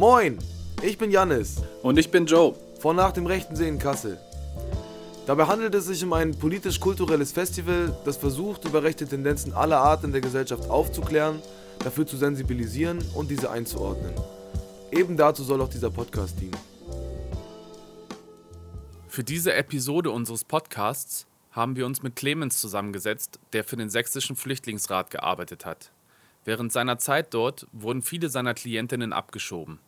Moin, ich bin Jannis. Und ich bin Joe. Von Nach dem rechten See in Kassel. Dabei handelt es sich um ein politisch-kulturelles Festival, das versucht, über rechte Tendenzen aller Art in der Gesellschaft aufzuklären, dafür zu sensibilisieren und diese einzuordnen. Eben dazu soll auch dieser Podcast dienen. Für diese Episode unseres Podcasts haben wir uns mit Clemens zusammengesetzt, der für den Sächsischen Flüchtlingsrat gearbeitet hat. Während seiner Zeit dort wurden viele seiner Klientinnen abgeschoben.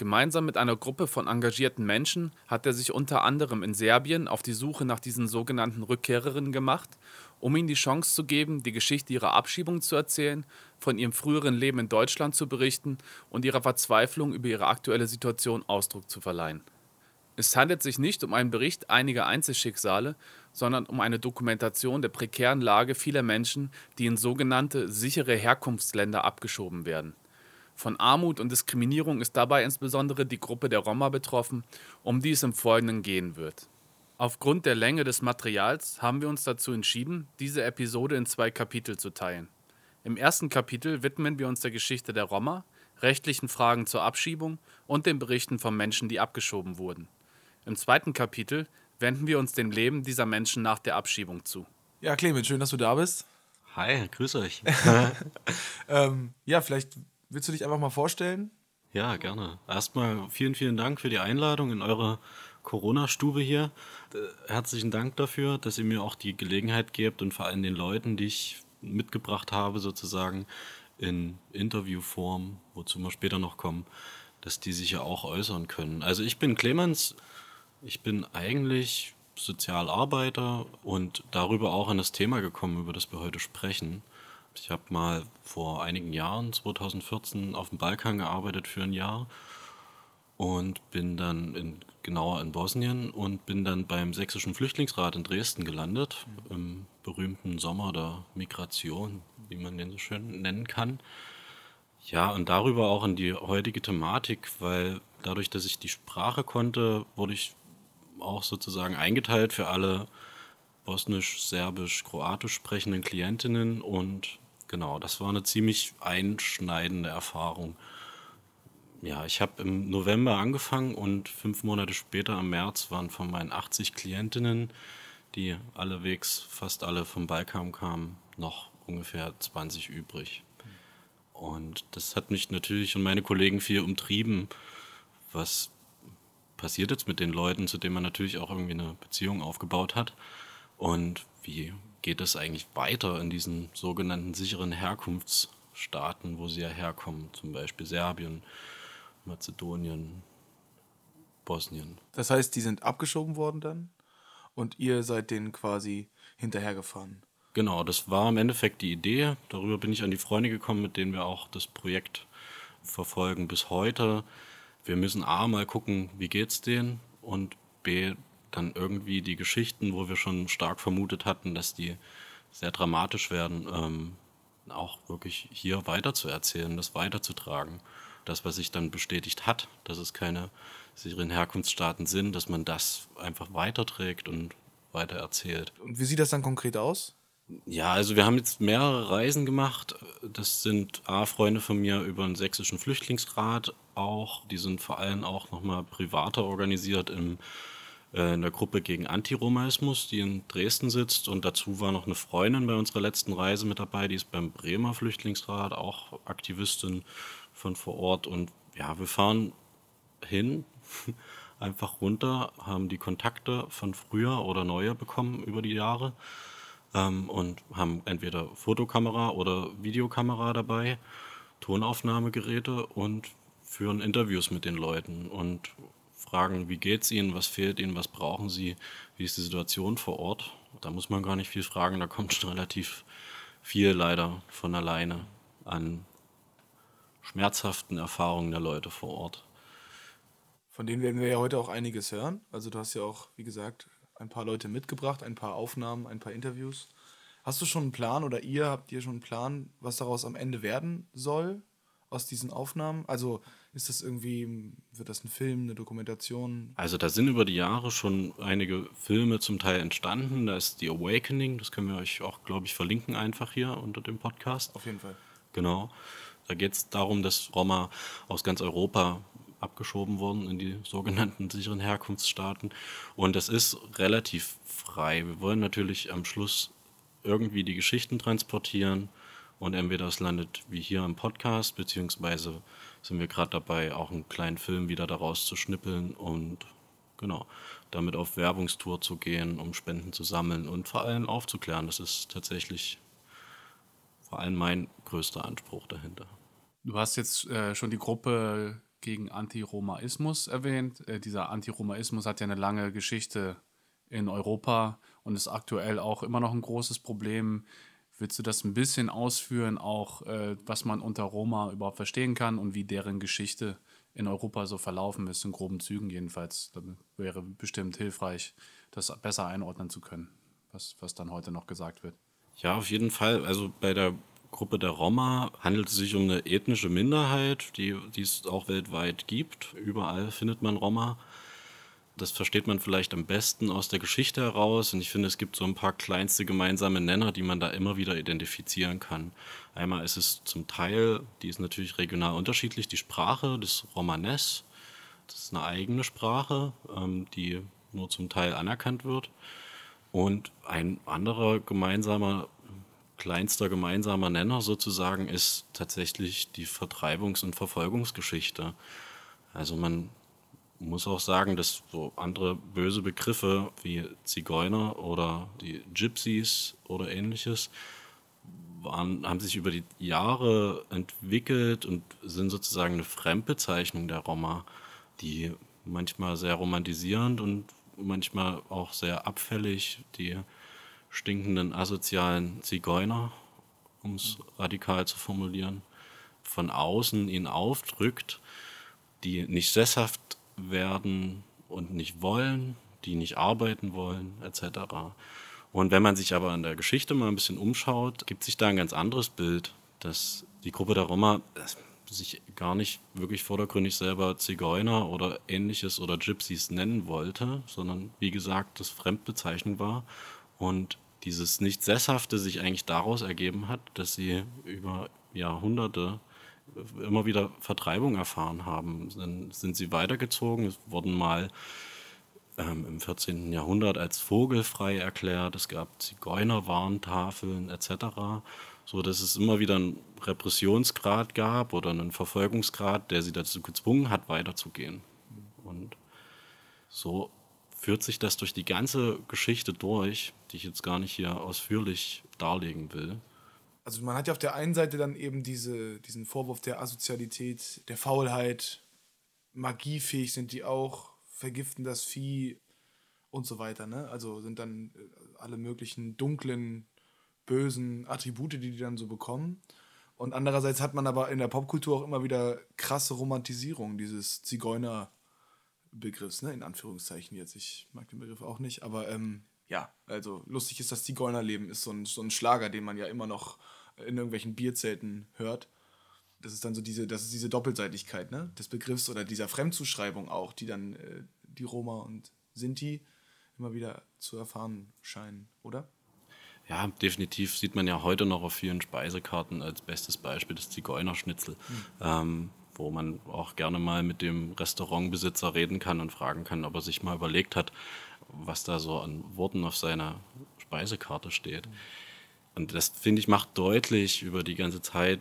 Gemeinsam mit einer Gruppe von engagierten Menschen hat er sich unter anderem in Serbien auf die Suche nach diesen sogenannten Rückkehrerinnen gemacht, um ihnen die Chance zu geben, die Geschichte ihrer Abschiebung zu erzählen, von ihrem früheren Leben in Deutschland zu berichten und ihrer Verzweiflung über ihre aktuelle Situation Ausdruck zu verleihen. Es handelt sich nicht um einen Bericht einiger Einzelschicksale, sondern um eine Dokumentation der prekären Lage vieler Menschen, die in sogenannte sichere Herkunftsländer abgeschoben werden. Von Armut und Diskriminierung ist dabei insbesondere die Gruppe der Roma betroffen, um die es im Folgenden gehen wird. Aufgrund der Länge des Materials haben wir uns dazu entschieden, diese Episode in zwei Kapitel zu teilen. Im ersten Kapitel widmen wir uns der Geschichte der Roma, rechtlichen Fragen zur Abschiebung und den Berichten von Menschen, die abgeschoben wurden. Im zweiten Kapitel wenden wir uns dem Leben dieser Menschen nach der Abschiebung zu. Ja, Clemens, schön, dass du da bist. Hi, grüß euch. ähm, ja, vielleicht Willst du dich einfach mal vorstellen? Ja, gerne. Erstmal vielen, vielen Dank für die Einladung in eure Corona-Stube hier. Äh, herzlichen Dank dafür, dass ihr mir auch die Gelegenheit gebt und vor allem den Leuten, die ich mitgebracht habe, sozusagen in Interviewform, wozu wir später noch kommen, dass die sich ja auch äußern können. Also ich bin Clemens, ich bin eigentlich Sozialarbeiter und darüber auch an das Thema gekommen, über das wir heute sprechen. Ich habe mal vor einigen Jahren, 2014, auf dem Balkan gearbeitet für ein Jahr und bin dann in, genauer in Bosnien und bin dann beim Sächsischen Flüchtlingsrat in Dresden gelandet, im berühmten Sommer der Migration, wie man den so schön nennen kann. Ja, und darüber auch in die heutige Thematik, weil dadurch, dass ich die Sprache konnte, wurde ich auch sozusagen eingeteilt für alle bosnisch, serbisch, kroatisch sprechenden Klientinnen und genau, das war eine ziemlich einschneidende Erfahrung. Ja, ich habe im November angefangen und fünf Monate später, im März, waren von meinen 80 Klientinnen, die allewegs fast alle vom Balkan kamen, noch ungefähr 20 übrig. Und das hat mich natürlich und meine Kollegen viel umtrieben, was passiert jetzt mit den Leuten, zu denen man natürlich auch irgendwie eine Beziehung aufgebaut hat. Und wie geht es eigentlich weiter in diesen sogenannten sicheren Herkunftsstaaten, wo sie ja herkommen, zum Beispiel Serbien, Mazedonien, Bosnien. Das heißt, die sind abgeschoben worden dann und ihr seid denen quasi hinterhergefahren. Genau, das war im Endeffekt die Idee. Darüber bin ich an die Freunde gekommen, mit denen wir auch das Projekt verfolgen bis heute. Wir müssen A mal gucken, wie geht's denen und B dann irgendwie die Geschichten, wo wir schon stark vermutet hatten, dass die sehr dramatisch werden, ähm, auch wirklich hier weiterzuerzählen, das weiterzutragen. Das, was sich dann bestätigt hat, dass es keine sicheren Herkunftsstaaten sind, dass man das einfach weiterträgt und weitererzählt. Und wie sieht das dann konkret aus? Ja, also wir haben jetzt mehrere Reisen gemacht. Das sind A, Freunde von mir über den Sächsischen Flüchtlingsrat auch. Die sind vor allem auch nochmal privater organisiert im in der Gruppe gegen Antiromaismus, die in Dresden sitzt. Und dazu war noch eine Freundin bei unserer letzten Reise mit dabei, die ist beim Bremer Flüchtlingsrat, auch Aktivistin von vor Ort. Und ja, wir fahren hin, einfach runter, haben die Kontakte von früher oder neue bekommen über die Jahre ähm, und haben entweder Fotokamera oder Videokamera dabei, Tonaufnahmegeräte und führen Interviews mit den Leuten und fragen, wie geht es ihnen, was fehlt ihnen, was brauchen sie, wie ist die Situation vor Ort. Da muss man gar nicht viel fragen, da kommt schon relativ viel leider von alleine an schmerzhaften Erfahrungen der Leute vor Ort. Von denen werden wir ja heute auch einiges hören. Also du hast ja auch, wie gesagt, ein paar Leute mitgebracht, ein paar Aufnahmen, ein paar Interviews. Hast du schon einen Plan oder ihr habt ihr schon einen Plan, was daraus am Ende werden soll aus diesen Aufnahmen? Also ist das irgendwie, wird das ein Film, eine Dokumentation? Also da sind über die Jahre schon einige Filme zum Teil entstanden. Da ist The Awakening, das können wir euch auch, glaube ich, verlinken einfach hier unter dem Podcast. Auf jeden Fall. Genau. Da geht es darum, dass Roma aus ganz Europa abgeschoben worden in die sogenannten sicheren Herkunftsstaaten. Und das ist relativ frei. Wir wollen natürlich am Schluss irgendwie die Geschichten transportieren und entweder es landet wie hier im Podcast, beziehungsweise sind wir gerade dabei, auch einen kleinen Film wieder daraus zu schnippeln und genau, damit auf Werbungstour zu gehen, um Spenden zu sammeln und vor allem aufzuklären. Das ist tatsächlich vor allem mein größter Anspruch dahinter. Du hast jetzt äh, schon die Gruppe gegen Antiromaismus erwähnt. Äh, dieser Antiromaismus hat ja eine lange Geschichte in Europa und ist aktuell auch immer noch ein großes Problem. Willst du das ein bisschen ausführen, auch äh, was man unter Roma überhaupt verstehen kann und wie deren Geschichte in Europa so verlaufen ist, in groben Zügen jedenfalls? Das wäre bestimmt hilfreich, das besser einordnen zu können, was, was dann heute noch gesagt wird. Ja, auf jeden Fall. Also bei der Gruppe der Roma handelt es sich um eine ethnische Minderheit, die, die es auch weltweit gibt. Überall findet man Roma. Das versteht man vielleicht am besten aus der Geschichte heraus. Und ich finde, es gibt so ein paar kleinste gemeinsame Nenner, die man da immer wieder identifizieren kann. Einmal ist es zum Teil, die ist natürlich regional unterschiedlich, die Sprache des Romanes. Das ist eine eigene Sprache, ähm, die nur zum Teil anerkannt wird. Und ein anderer gemeinsamer kleinster gemeinsamer Nenner sozusagen ist tatsächlich die Vertreibungs- und Verfolgungsgeschichte. Also man muss auch sagen, dass so andere böse Begriffe wie Zigeuner oder die Gypsies oder ähnliches waren, haben sich über die Jahre entwickelt und sind sozusagen eine Fremdbezeichnung der Roma, die manchmal sehr romantisierend und manchmal auch sehr abfällig die stinkenden, asozialen Zigeuner, um es radikal zu formulieren, von außen ihn aufdrückt, die nicht sesshaft werden und nicht wollen, die nicht arbeiten wollen, etc. Und wenn man sich aber in der Geschichte mal ein bisschen umschaut, gibt sich da ein ganz anderes Bild, dass die Gruppe der Roma sich gar nicht wirklich vordergründig selber Zigeuner oder ähnliches oder Gypsies nennen wollte, sondern wie gesagt, das Fremdbezeichnung war und dieses Nicht-Sesshafte sich eigentlich daraus ergeben hat, dass sie über Jahrhunderte immer wieder Vertreibung erfahren haben. Dann sind sie weitergezogen, es wurden mal ähm, im 14. Jahrhundert als vogelfrei erklärt, es gab Zigeunerwarntafeln etc., so dass es immer wieder einen Repressionsgrad gab oder einen Verfolgungsgrad, der sie dazu gezwungen hat, weiterzugehen. Und so führt sich das durch die ganze Geschichte durch, die ich jetzt gar nicht hier ausführlich darlegen will. Also man hat ja auf der einen Seite dann eben diese, diesen Vorwurf der Asozialität, der Faulheit, magiefähig sind die auch, vergiften das Vieh und so weiter. Ne? Also sind dann äh, alle möglichen dunklen, bösen Attribute, die die dann so bekommen. Und andererseits hat man aber in der Popkultur auch immer wieder krasse Romantisierung dieses Zigeuner- Begriffs, ne? in Anführungszeichen jetzt. Ich mag den Begriff auch nicht, aber ähm, ja, also lustig ist das Zigeunerleben, ist so ein, so ein Schlager, den man ja immer noch in irgendwelchen Bierzelten hört. Das ist dann so diese, das ist diese Doppelseitigkeit ne? des Begriffs oder dieser Fremdzuschreibung auch, die dann äh, die Roma und Sinti immer wieder zu erfahren scheinen, oder? Ja, definitiv sieht man ja heute noch auf vielen Speisekarten als bestes Beispiel das Zigeunerschnitzel. Mhm. Ähm, wo man auch gerne mal mit dem Restaurantbesitzer reden kann und fragen kann, ob er sich mal überlegt hat, was da so an Worten auf seiner Speisekarte steht. Und das, finde ich, macht deutlich über die ganze Zeit,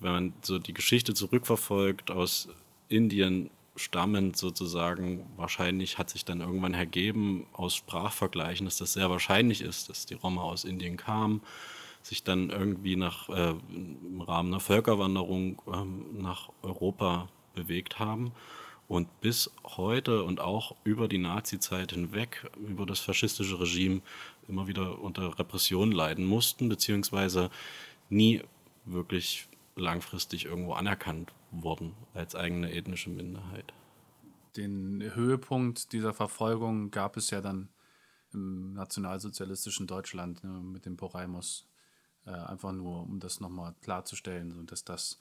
wenn man so die Geschichte zurückverfolgt, aus Indien stammend sozusagen, wahrscheinlich hat sich dann irgendwann ergeben aus Sprachvergleichen, dass das sehr wahrscheinlich ist, dass die Roma aus Indien kamen sich dann irgendwie nach, äh, im Rahmen einer Völkerwanderung ähm, nach Europa bewegt haben und bis heute und auch über die Nazi-Zeit hinweg, über das faschistische Regime immer wieder unter Repression leiden mussten, beziehungsweise nie wirklich langfristig irgendwo anerkannt wurden als eigene ethnische Minderheit. Den Höhepunkt dieser Verfolgung gab es ja dann im nationalsozialistischen Deutschland ne, mit dem Poraimus äh, einfach nur, um das nochmal klarzustellen, dass das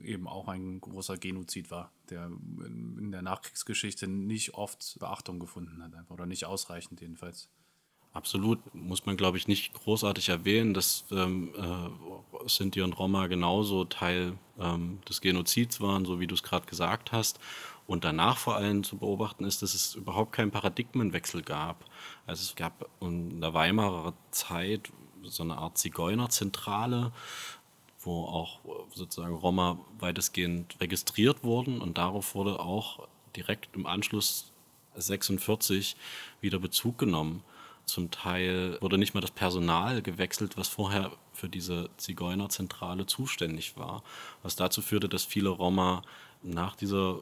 eben auch ein großer Genozid war, der in der Nachkriegsgeschichte nicht oft Beachtung gefunden hat, einfach, oder nicht ausreichend jedenfalls. Absolut, muss man glaube ich nicht großartig erwähnen, dass ähm, äh, Sinti und Roma genauso Teil ähm, des Genozids waren, so wie du es gerade gesagt hast. Und danach vor allem zu beobachten ist, dass es überhaupt keinen Paradigmenwechsel gab. Also es gab in der Weimarer Zeit so eine Art Zigeunerzentrale, wo auch sozusagen Roma weitestgehend registriert wurden und darauf wurde auch direkt im Anschluss 46 wieder Bezug genommen. Zum Teil wurde nicht mal das Personal gewechselt, was vorher für diese Zigeunerzentrale zuständig war, was dazu führte, dass viele Roma nach dieser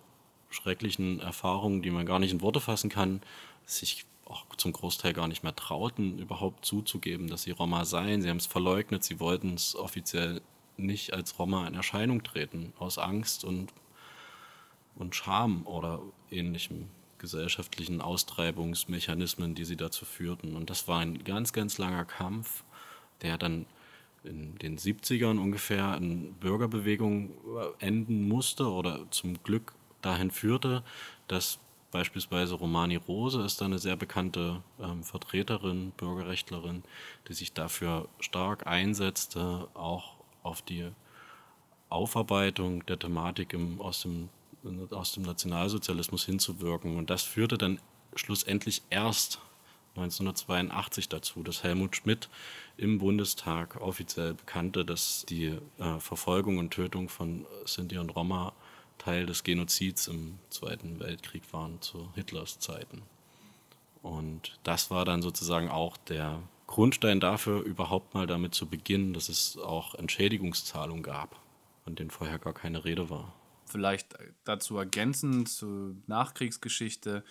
schrecklichen Erfahrung, die man gar nicht in Worte fassen kann, sich auch zum Großteil gar nicht mehr trauten, überhaupt zuzugeben, dass sie Roma seien. Sie haben es verleugnet, sie wollten es offiziell nicht als Roma in Erscheinung treten, aus Angst und, und Scham oder ähnlichem gesellschaftlichen Austreibungsmechanismen, die sie dazu führten. Und das war ein ganz, ganz langer Kampf, der dann in den 70ern ungefähr in Bürgerbewegung enden musste oder zum Glück dahin führte, dass beispielsweise Romani Rose ist da eine sehr bekannte ähm, Vertreterin, Bürgerrechtlerin, die sich dafür stark einsetzte, auch auf die Aufarbeitung der Thematik im, aus, dem, aus dem Nationalsozialismus hinzuwirken. Und das führte dann schlussendlich erst 1982 dazu, dass Helmut Schmidt im Bundestag offiziell bekannte, dass die äh, Verfolgung und Tötung von Sinti und Roma Teil des Genozids im Zweiten Weltkrieg waren zu Hitlers Zeiten. Und das war dann sozusagen auch der Grundstein dafür, überhaupt mal damit zu beginnen, dass es auch Entschädigungszahlungen gab, von denen vorher gar keine Rede war. Vielleicht dazu ergänzend zur Nachkriegsgeschichte.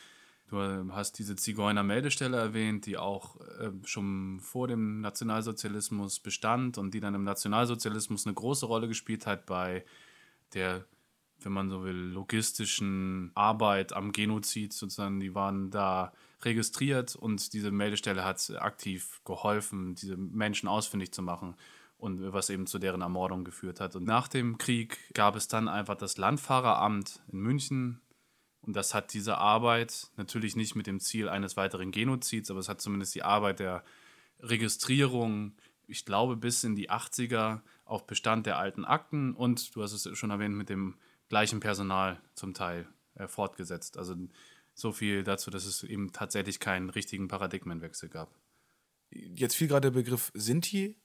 Du hast diese Zigeuner-Meldestelle erwähnt, die auch äh, schon vor dem Nationalsozialismus bestand und die dann im Nationalsozialismus eine große Rolle gespielt hat bei der wenn man so will, logistischen Arbeit am Genozid sozusagen. Die waren da registriert und diese Meldestelle hat aktiv geholfen, diese Menschen ausfindig zu machen und was eben zu deren Ermordung geführt hat. Und nach dem Krieg gab es dann einfach das Landfahreramt in München und das hat diese Arbeit natürlich nicht mit dem Ziel eines weiteren Genozids, aber es hat zumindest die Arbeit der Registrierung, ich glaube, bis in die 80er auf Bestand der alten Akten und du hast es schon erwähnt mit dem gleichem Personal zum Teil äh, fortgesetzt. Also so viel dazu, dass es eben tatsächlich keinen richtigen Paradigmenwechsel gab. Jetzt fiel gerade der Begriff Sinti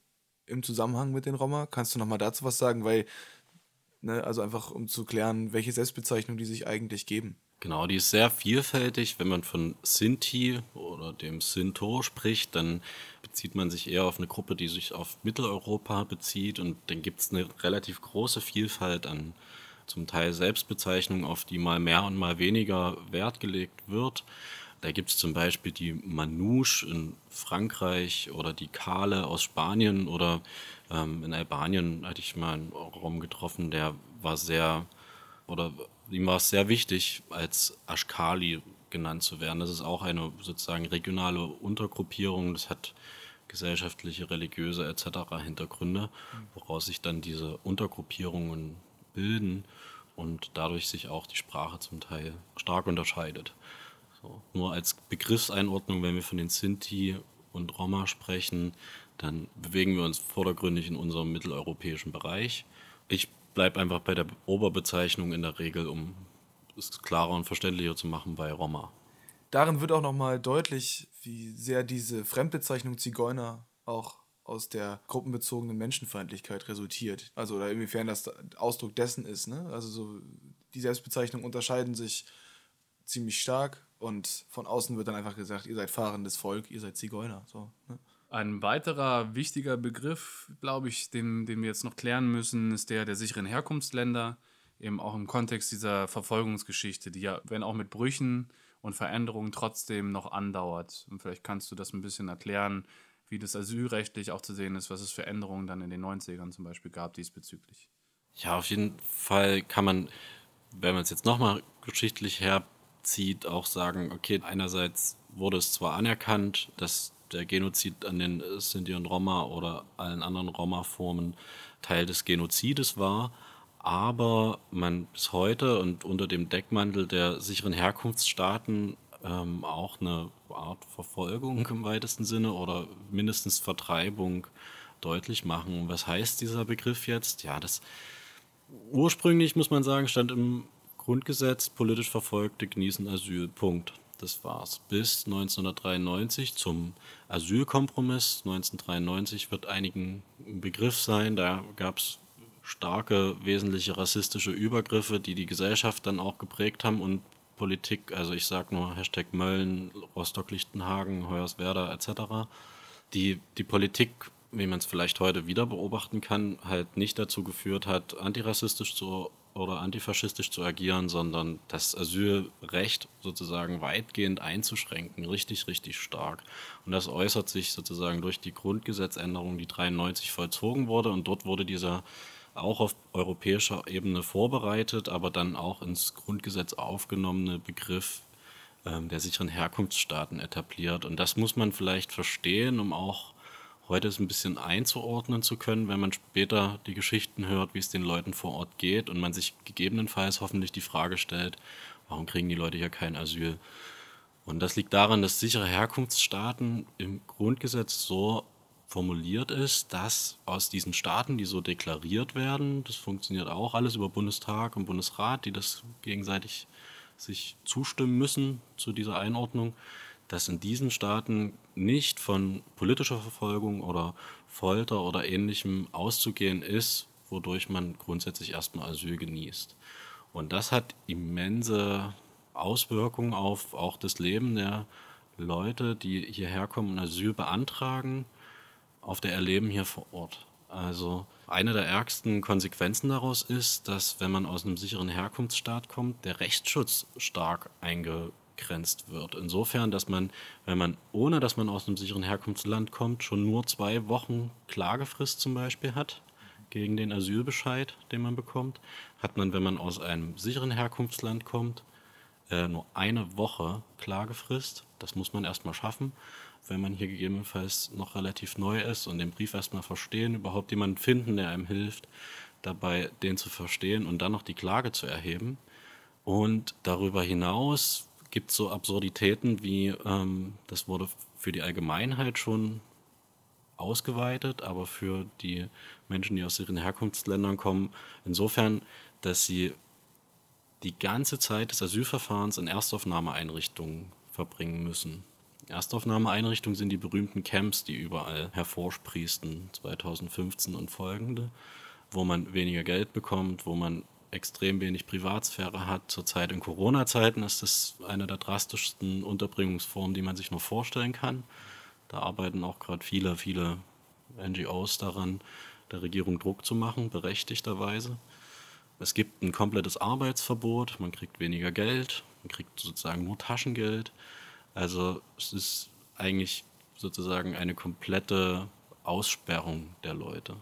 im Zusammenhang mit den Roma. Kannst du noch mal dazu was sagen? Weil, ne, also einfach um zu klären, welche Selbstbezeichnung die sich eigentlich geben. Genau, die ist sehr vielfältig. Wenn man von Sinti oder dem Sinto spricht, dann bezieht man sich eher auf eine Gruppe, die sich auf Mitteleuropa bezieht. Und dann gibt es eine relativ große Vielfalt an zum Teil Selbstbezeichnungen, auf die mal mehr und mal weniger Wert gelegt wird. Da gibt es zum Beispiel die Manouche in Frankreich oder die Kale aus Spanien oder ähm, in Albanien hatte ich mal einen Raum getroffen, der war sehr, oder ihm war es sehr wichtig, als Ashkali genannt zu werden. Das ist auch eine sozusagen regionale Untergruppierung. Das hat gesellschaftliche, religiöse etc. Hintergründe, woraus sich dann diese Untergruppierungen bilden und dadurch sich auch die Sprache zum Teil stark unterscheidet. So. Nur als Begriffseinordnung, wenn wir von den Sinti und Roma sprechen, dann bewegen wir uns vordergründig in unserem mitteleuropäischen Bereich. Ich bleibe einfach bei der Oberbezeichnung in der Regel, um es klarer und verständlicher zu machen bei Roma. Darin wird auch nochmal deutlich, wie sehr diese Fremdbezeichnung Zigeuner auch aus der gruppenbezogenen Menschenfeindlichkeit resultiert. Also oder inwiefern das Ausdruck dessen ist. Ne? Also so die Selbstbezeichnungen unterscheiden sich ziemlich stark und von außen wird dann einfach gesagt, ihr seid fahrendes Volk, ihr seid Zigeuner. So, ne? Ein weiterer wichtiger Begriff, glaube ich, den, den wir jetzt noch klären müssen, ist der der sicheren Herkunftsländer, eben auch im Kontext dieser Verfolgungsgeschichte, die ja, wenn auch mit Brüchen und Veränderungen trotzdem noch andauert. Und vielleicht kannst du das ein bisschen erklären, wie das asylrechtlich auch zu sehen ist, was es für Änderungen dann in den 90ern zum Beispiel gab diesbezüglich. Ja, auf jeden Fall kann man, wenn man es jetzt nochmal geschichtlich herzieht, auch sagen, okay, einerseits wurde es zwar anerkannt, dass der Genozid an den Sinti und Roma oder allen anderen Roma-Formen Teil des Genozides war, aber man bis heute und unter dem Deckmantel der sicheren Herkunftsstaaten ähm, auch eine Art Verfolgung im weitesten Sinne oder mindestens Vertreibung deutlich machen. Was heißt dieser Begriff jetzt? Ja, das ursprünglich, muss man sagen, stand im Grundgesetz, politisch Verfolgte genießen Asyl. Punkt. Das war's. Bis 1993 zum Asylkompromiss. 1993 wird einigen ein Begriff sein. Da gab es starke, wesentliche rassistische Übergriffe, die die Gesellschaft dann auch geprägt haben und Politik, also ich sage nur Hashtag Mölln, Rostock-Lichtenhagen, Hoyerswerda etc., die die Politik, wie man es vielleicht heute wieder beobachten kann, halt nicht dazu geführt hat, antirassistisch zu oder antifaschistisch zu agieren, sondern das Asylrecht sozusagen weitgehend einzuschränken, richtig, richtig stark. Und das äußert sich sozusagen durch die Grundgesetzänderung, die 93 vollzogen wurde. Und dort wurde dieser auch auf europäischer Ebene vorbereitet, aber dann auch ins Grundgesetz aufgenommene Begriff ähm, der sicheren Herkunftsstaaten etabliert. Und das muss man vielleicht verstehen, um auch heute es ein bisschen einzuordnen zu können, wenn man später die Geschichten hört, wie es den Leuten vor Ort geht und man sich gegebenenfalls hoffentlich die Frage stellt, warum kriegen die Leute hier kein Asyl? Und das liegt daran, dass sichere Herkunftsstaaten im Grundgesetz so formuliert ist, dass aus diesen Staaten, die so deklariert werden, das funktioniert auch alles über Bundestag und Bundesrat, die das gegenseitig sich zustimmen müssen zu dieser Einordnung, dass in diesen Staaten nicht von politischer Verfolgung oder Folter oder ähnlichem auszugehen ist, wodurch man grundsätzlich erstmal Asyl genießt. Und das hat immense Auswirkungen auf auch das Leben der Leute, die hierher kommen und Asyl beantragen, auf der Erleben hier vor Ort. Also eine der ärgsten Konsequenzen daraus ist, dass wenn man aus einem sicheren Herkunftsstaat kommt, der Rechtsschutz stark abgegrenzt wird. Insofern, dass man, wenn man, ohne dass man aus einem sicheren Herkunftsland kommt, schon nur zwei Wochen Klagefrist zum Beispiel hat gegen den Asylbescheid, den man bekommt, hat man, wenn man aus einem sicheren Herkunftsland kommt, äh, nur eine Woche Klagefrist. Das muss man erstmal schaffen, wenn man hier gegebenenfalls noch relativ neu ist und den Brief erstmal verstehen, überhaupt jemanden finden, der einem hilft, dabei den zu verstehen und dann noch die Klage zu erheben. Und darüber hinaus gibt es so Absurditäten wie, ähm, das wurde für die Allgemeinheit schon ausgeweitet, aber für die Menschen, die aus ihren Herkunftsländern kommen, insofern, dass sie die ganze Zeit des Asylverfahrens in Erstaufnahmeeinrichtungen verbringen müssen. Erstaufnahmeeinrichtungen sind die berühmten Camps, die überall hervorsprießen, 2015 und folgende, wo man weniger Geld bekommt, wo man extrem wenig Privatsphäre hat. Zurzeit in Corona-Zeiten ist das eine der drastischsten Unterbringungsformen, die man sich nur vorstellen kann. Da arbeiten auch gerade viele, viele NGOs daran, der Regierung Druck zu machen, berechtigterweise. Es gibt ein komplettes Arbeitsverbot, man kriegt weniger Geld, man kriegt sozusagen nur Taschengeld. Also es ist eigentlich sozusagen eine komplette Aussperrung der Leute.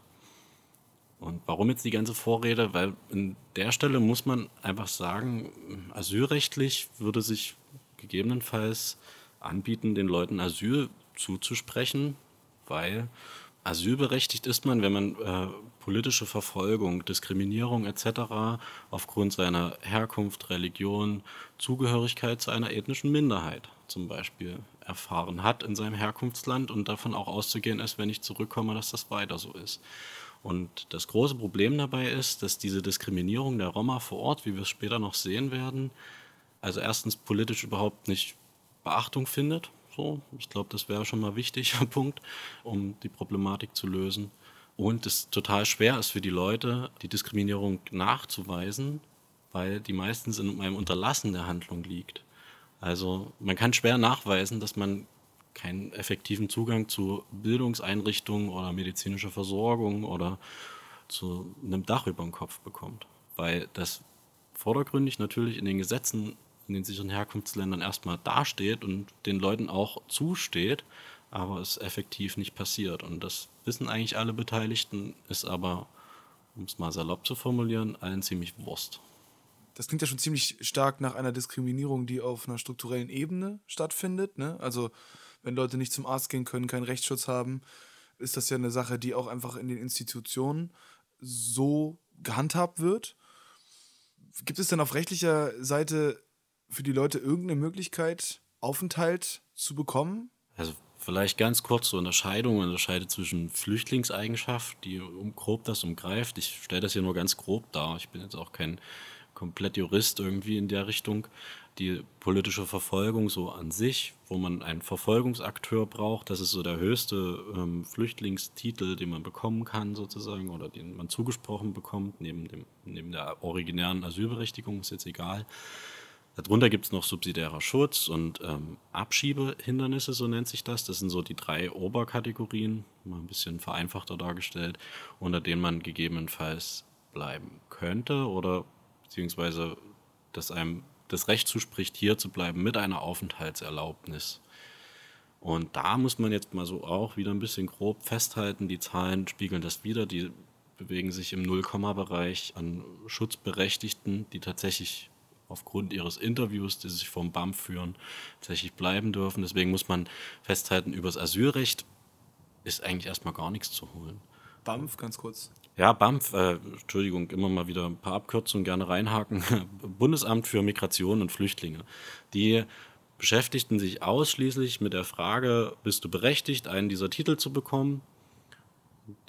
Und warum jetzt die ganze Vorrede? Weil an der Stelle muss man einfach sagen, asylrechtlich würde sich gegebenenfalls anbieten, den Leuten Asyl zuzusprechen, weil asylberechtigt ist man, wenn man äh, politische Verfolgung, Diskriminierung etc. aufgrund seiner Herkunft, Religion, Zugehörigkeit zu einer ethnischen Minderheit zum Beispiel erfahren hat in seinem Herkunftsland und davon auch auszugehen ist, wenn ich zurückkomme, dass das weiter so ist. Und das große Problem dabei ist, dass diese Diskriminierung der Roma vor Ort, wie wir es später noch sehen werden, also erstens politisch überhaupt nicht Beachtung findet. So, ich glaube, das wäre schon mal wichtiger Punkt, um die Problematik zu lösen. Und es total schwer ist für die Leute, die Diskriminierung nachzuweisen, weil die meistens in einem Unterlassen der Handlung liegt. Also man kann schwer nachweisen, dass man keinen effektiven Zugang zu Bildungseinrichtungen oder medizinischer Versorgung oder zu einem Dach über dem Kopf bekommt. Weil das vordergründig natürlich in den Gesetzen in den sicheren Herkunftsländern erstmal dasteht und den Leuten auch zusteht, aber es effektiv nicht passiert. Und das wissen eigentlich alle Beteiligten, ist aber, um es mal salopp zu formulieren, allen ziemlich Wurst. Das klingt ja schon ziemlich stark nach einer Diskriminierung, die auf einer strukturellen Ebene stattfindet. Ne? Also wenn Leute nicht zum Arzt gehen können, keinen Rechtsschutz haben, ist das ja eine Sache, die auch einfach in den Institutionen so gehandhabt wird. Gibt es denn auf rechtlicher Seite für die Leute irgendeine Möglichkeit, Aufenthalt zu bekommen? Also Vielleicht ganz kurz zur Unterscheidung. Man unterscheidet zwischen Flüchtlingseigenschaft, die um, grob das umgreift. Ich stelle das hier nur ganz grob dar. Ich bin jetzt auch kein komplett Jurist irgendwie in der Richtung. Die politische Verfolgung so an sich, wo man einen Verfolgungsakteur braucht, das ist so der höchste ähm, Flüchtlingstitel, den man bekommen kann sozusagen oder den man zugesprochen bekommt, neben, dem, neben der originären Asylberechtigung, ist jetzt egal. Darunter gibt es noch subsidiärer Schutz und ähm, Abschiebehindernisse, so nennt sich das. Das sind so die drei Oberkategorien, mal ein bisschen vereinfachter dargestellt, unter denen man gegebenenfalls bleiben könnte oder beziehungsweise dass einem das Recht zuspricht, hier zu bleiben mit einer Aufenthaltserlaubnis. Und da muss man jetzt mal so auch wieder ein bisschen grob festhalten, die Zahlen spiegeln das wieder, die bewegen sich im Nullkomma-Bereich an Schutzberechtigten, die tatsächlich aufgrund ihres Interviews, die sich vom BAMF führen, tatsächlich bleiben dürfen. Deswegen muss man festhalten, über das Asylrecht ist eigentlich erstmal gar nichts zu holen. BAMF, ganz kurz. Ja, BAMF, äh, Entschuldigung, immer mal wieder ein paar Abkürzungen gerne reinhaken. Bundesamt für Migration und Flüchtlinge. Die beschäftigten sich ausschließlich mit der Frage, bist du berechtigt, einen dieser Titel zu bekommen?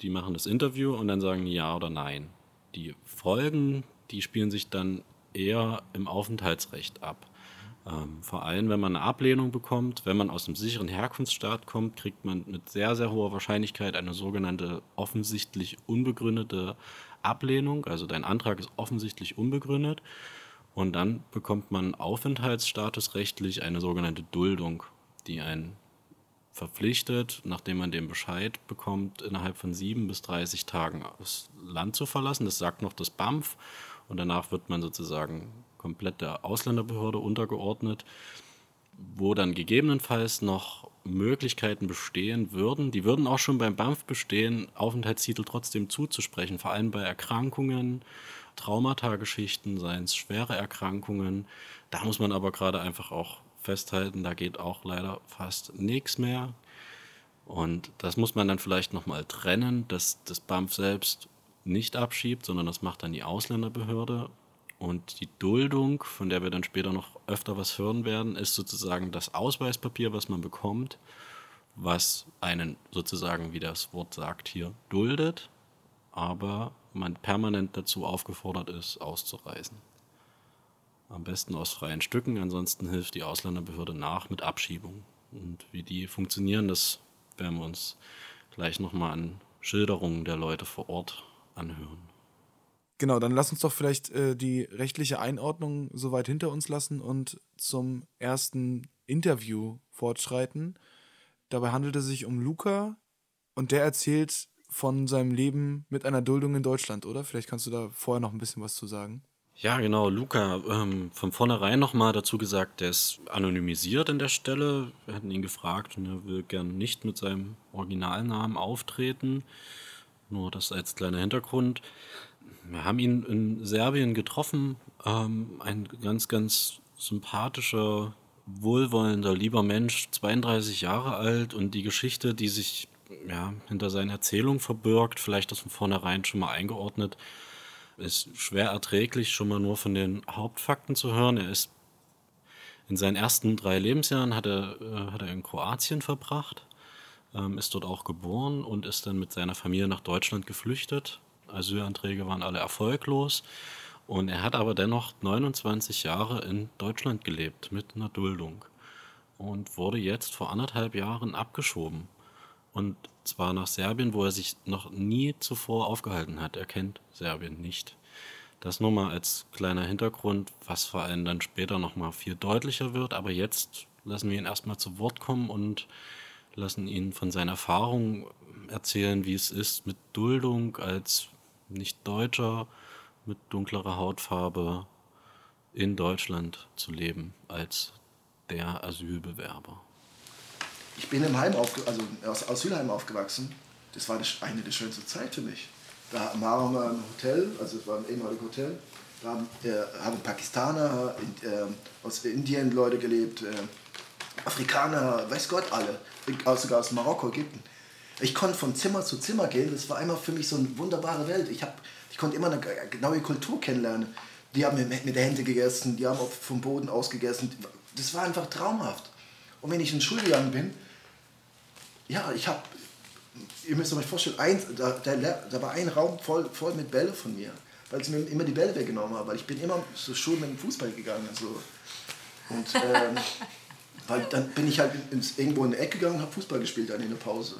Die machen das Interview und dann sagen ja oder nein. Die Folgen, die spielen sich dann eher im Aufenthaltsrecht ab. Ähm, vor allem, wenn man eine Ablehnung bekommt, wenn man aus einem sicheren Herkunftsstaat kommt, kriegt man mit sehr, sehr hoher Wahrscheinlichkeit eine sogenannte offensichtlich unbegründete Ablehnung. Also dein Antrag ist offensichtlich unbegründet. Und dann bekommt man aufenthaltsstatusrechtlich eine sogenannte Duldung, die einen verpflichtet, nachdem man den Bescheid bekommt, innerhalb von sieben bis 30 Tagen das Land zu verlassen. Das sagt noch das BAMF und danach wird man sozusagen komplett der Ausländerbehörde untergeordnet, wo dann gegebenenfalls noch Möglichkeiten bestehen würden, die würden auch schon beim BAMF bestehen, Aufenthaltstitel trotzdem zuzusprechen, vor allem bei Erkrankungen, Traumata-Geschichten, seien es schwere Erkrankungen. Da muss man aber gerade einfach auch festhalten, da geht auch leider fast nichts mehr. Und das muss man dann vielleicht nochmal trennen, dass das BAMF selbst nicht abschiebt, sondern das macht dann die Ausländerbehörde. Und die Duldung, von der wir dann später noch öfter was hören werden, ist sozusagen das Ausweispapier, was man bekommt, was einen sozusagen, wie das Wort sagt, hier duldet, aber man permanent dazu aufgefordert ist, auszureisen. Am besten aus freien Stücken, ansonsten hilft die Ausländerbehörde nach mit Abschiebung. Und wie die funktionieren, das werden wir uns gleich nochmal an Schilderungen der Leute vor Ort anhören. Genau, dann lass uns doch vielleicht äh, die rechtliche Einordnung soweit hinter uns lassen und zum ersten Interview fortschreiten. Dabei handelt es sich um Luca und der erzählt von seinem Leben mit einer Duldung in Deutschland, oder? Vielleicht kannst du da vorher noch ein bisschen was zu sagen. Ja, genau. Luca, ähm, von vornherein nochmal dazu gesagt, der ist anonymisiert an der Stelle. Wir hatten ihn gefragt und er will gern nicht mit seinem Originalnamen auftreten. Nur das als kleiner Hintergrund. Wir haben ihn in Serbien getroffen. Ähm, ein ganz, ganz sympathischer, wohlwollender, lieber Mensch, 32 Jahre alt und die Geschichte, die sich ja, hinter seiner Erzählung verbirgt, vielleicht das von vornherein schon mal eingeordnet, ist schwer erträglich, schon mal nur von den Hauptfakten zu hören. Er ist in seinen ersten drei Lebensjahren hat er, äh, hat er in Kroatien verbracht ähm, ist dort auch geboren und ist dann mit seiner Familie nach Deutschland geflüchtet. Asylanträge waren alle erfolglos. Und er hat aber dennoch 29 Jahre in Deutschland gelebt mit einer Duldung und wurde jetzt vor anderthalb Jahren abgeschoben. Und zwar nach Serbien, wo er sich noch nie zuvor aufgehalten hat. Er kennt Serbien nicht. Das nur mal als kleiner Hintergrund, was vor allem dann später noch mal viel deutlicher wird. Aber jetzt lassen wir ihn erstmal zu Wort kommen und lassen ihn von seinen Erfahrungen erzählen, wie es ist, mit Duldung als Nicht-Deutscher mit dunklerer Hautfarbe in Deutschland zu leben, als der Asylbewerber. Ich bin im Heim aufge also aus Asylheim aufgewachsen. Das war eine der schönsten Zeit für mich. Da waren wir im Hotel, also es war ein ehemaliges Hotel. Da haben, äh, haben Pakistaner, in, äh, aus Indien Leute gelebt, äh, Afrikaner, weiß Gott alle, sogar aus Marokko, Ägypten. Ich konnte von Zimmer zu Zimmer gehen, das war einmal für mich so eine wunderbare Welt. Ich, hab, ich konnte immer eine neue Kultur kennenlernen. Die haben mit der Hände gegessen, die haben vom Boden aus gegessen. Das war einfach traumhaft. Und wenn ich in Schule gegangen bin, ja, ich habe, ihr müsst euch vorstellen, ein, da, da, da war ein Raum voll, voll mit Bälle von mir, weil sie mir immer die Bälle weggenommen haben, weil ich bin immer zur Schule mit dem Fußball gegangen. So. Und ähm, weil dann bin ich halt ins, irgendwo in die Ecke gegangen und habe Fußball gespielt dann in der Pause.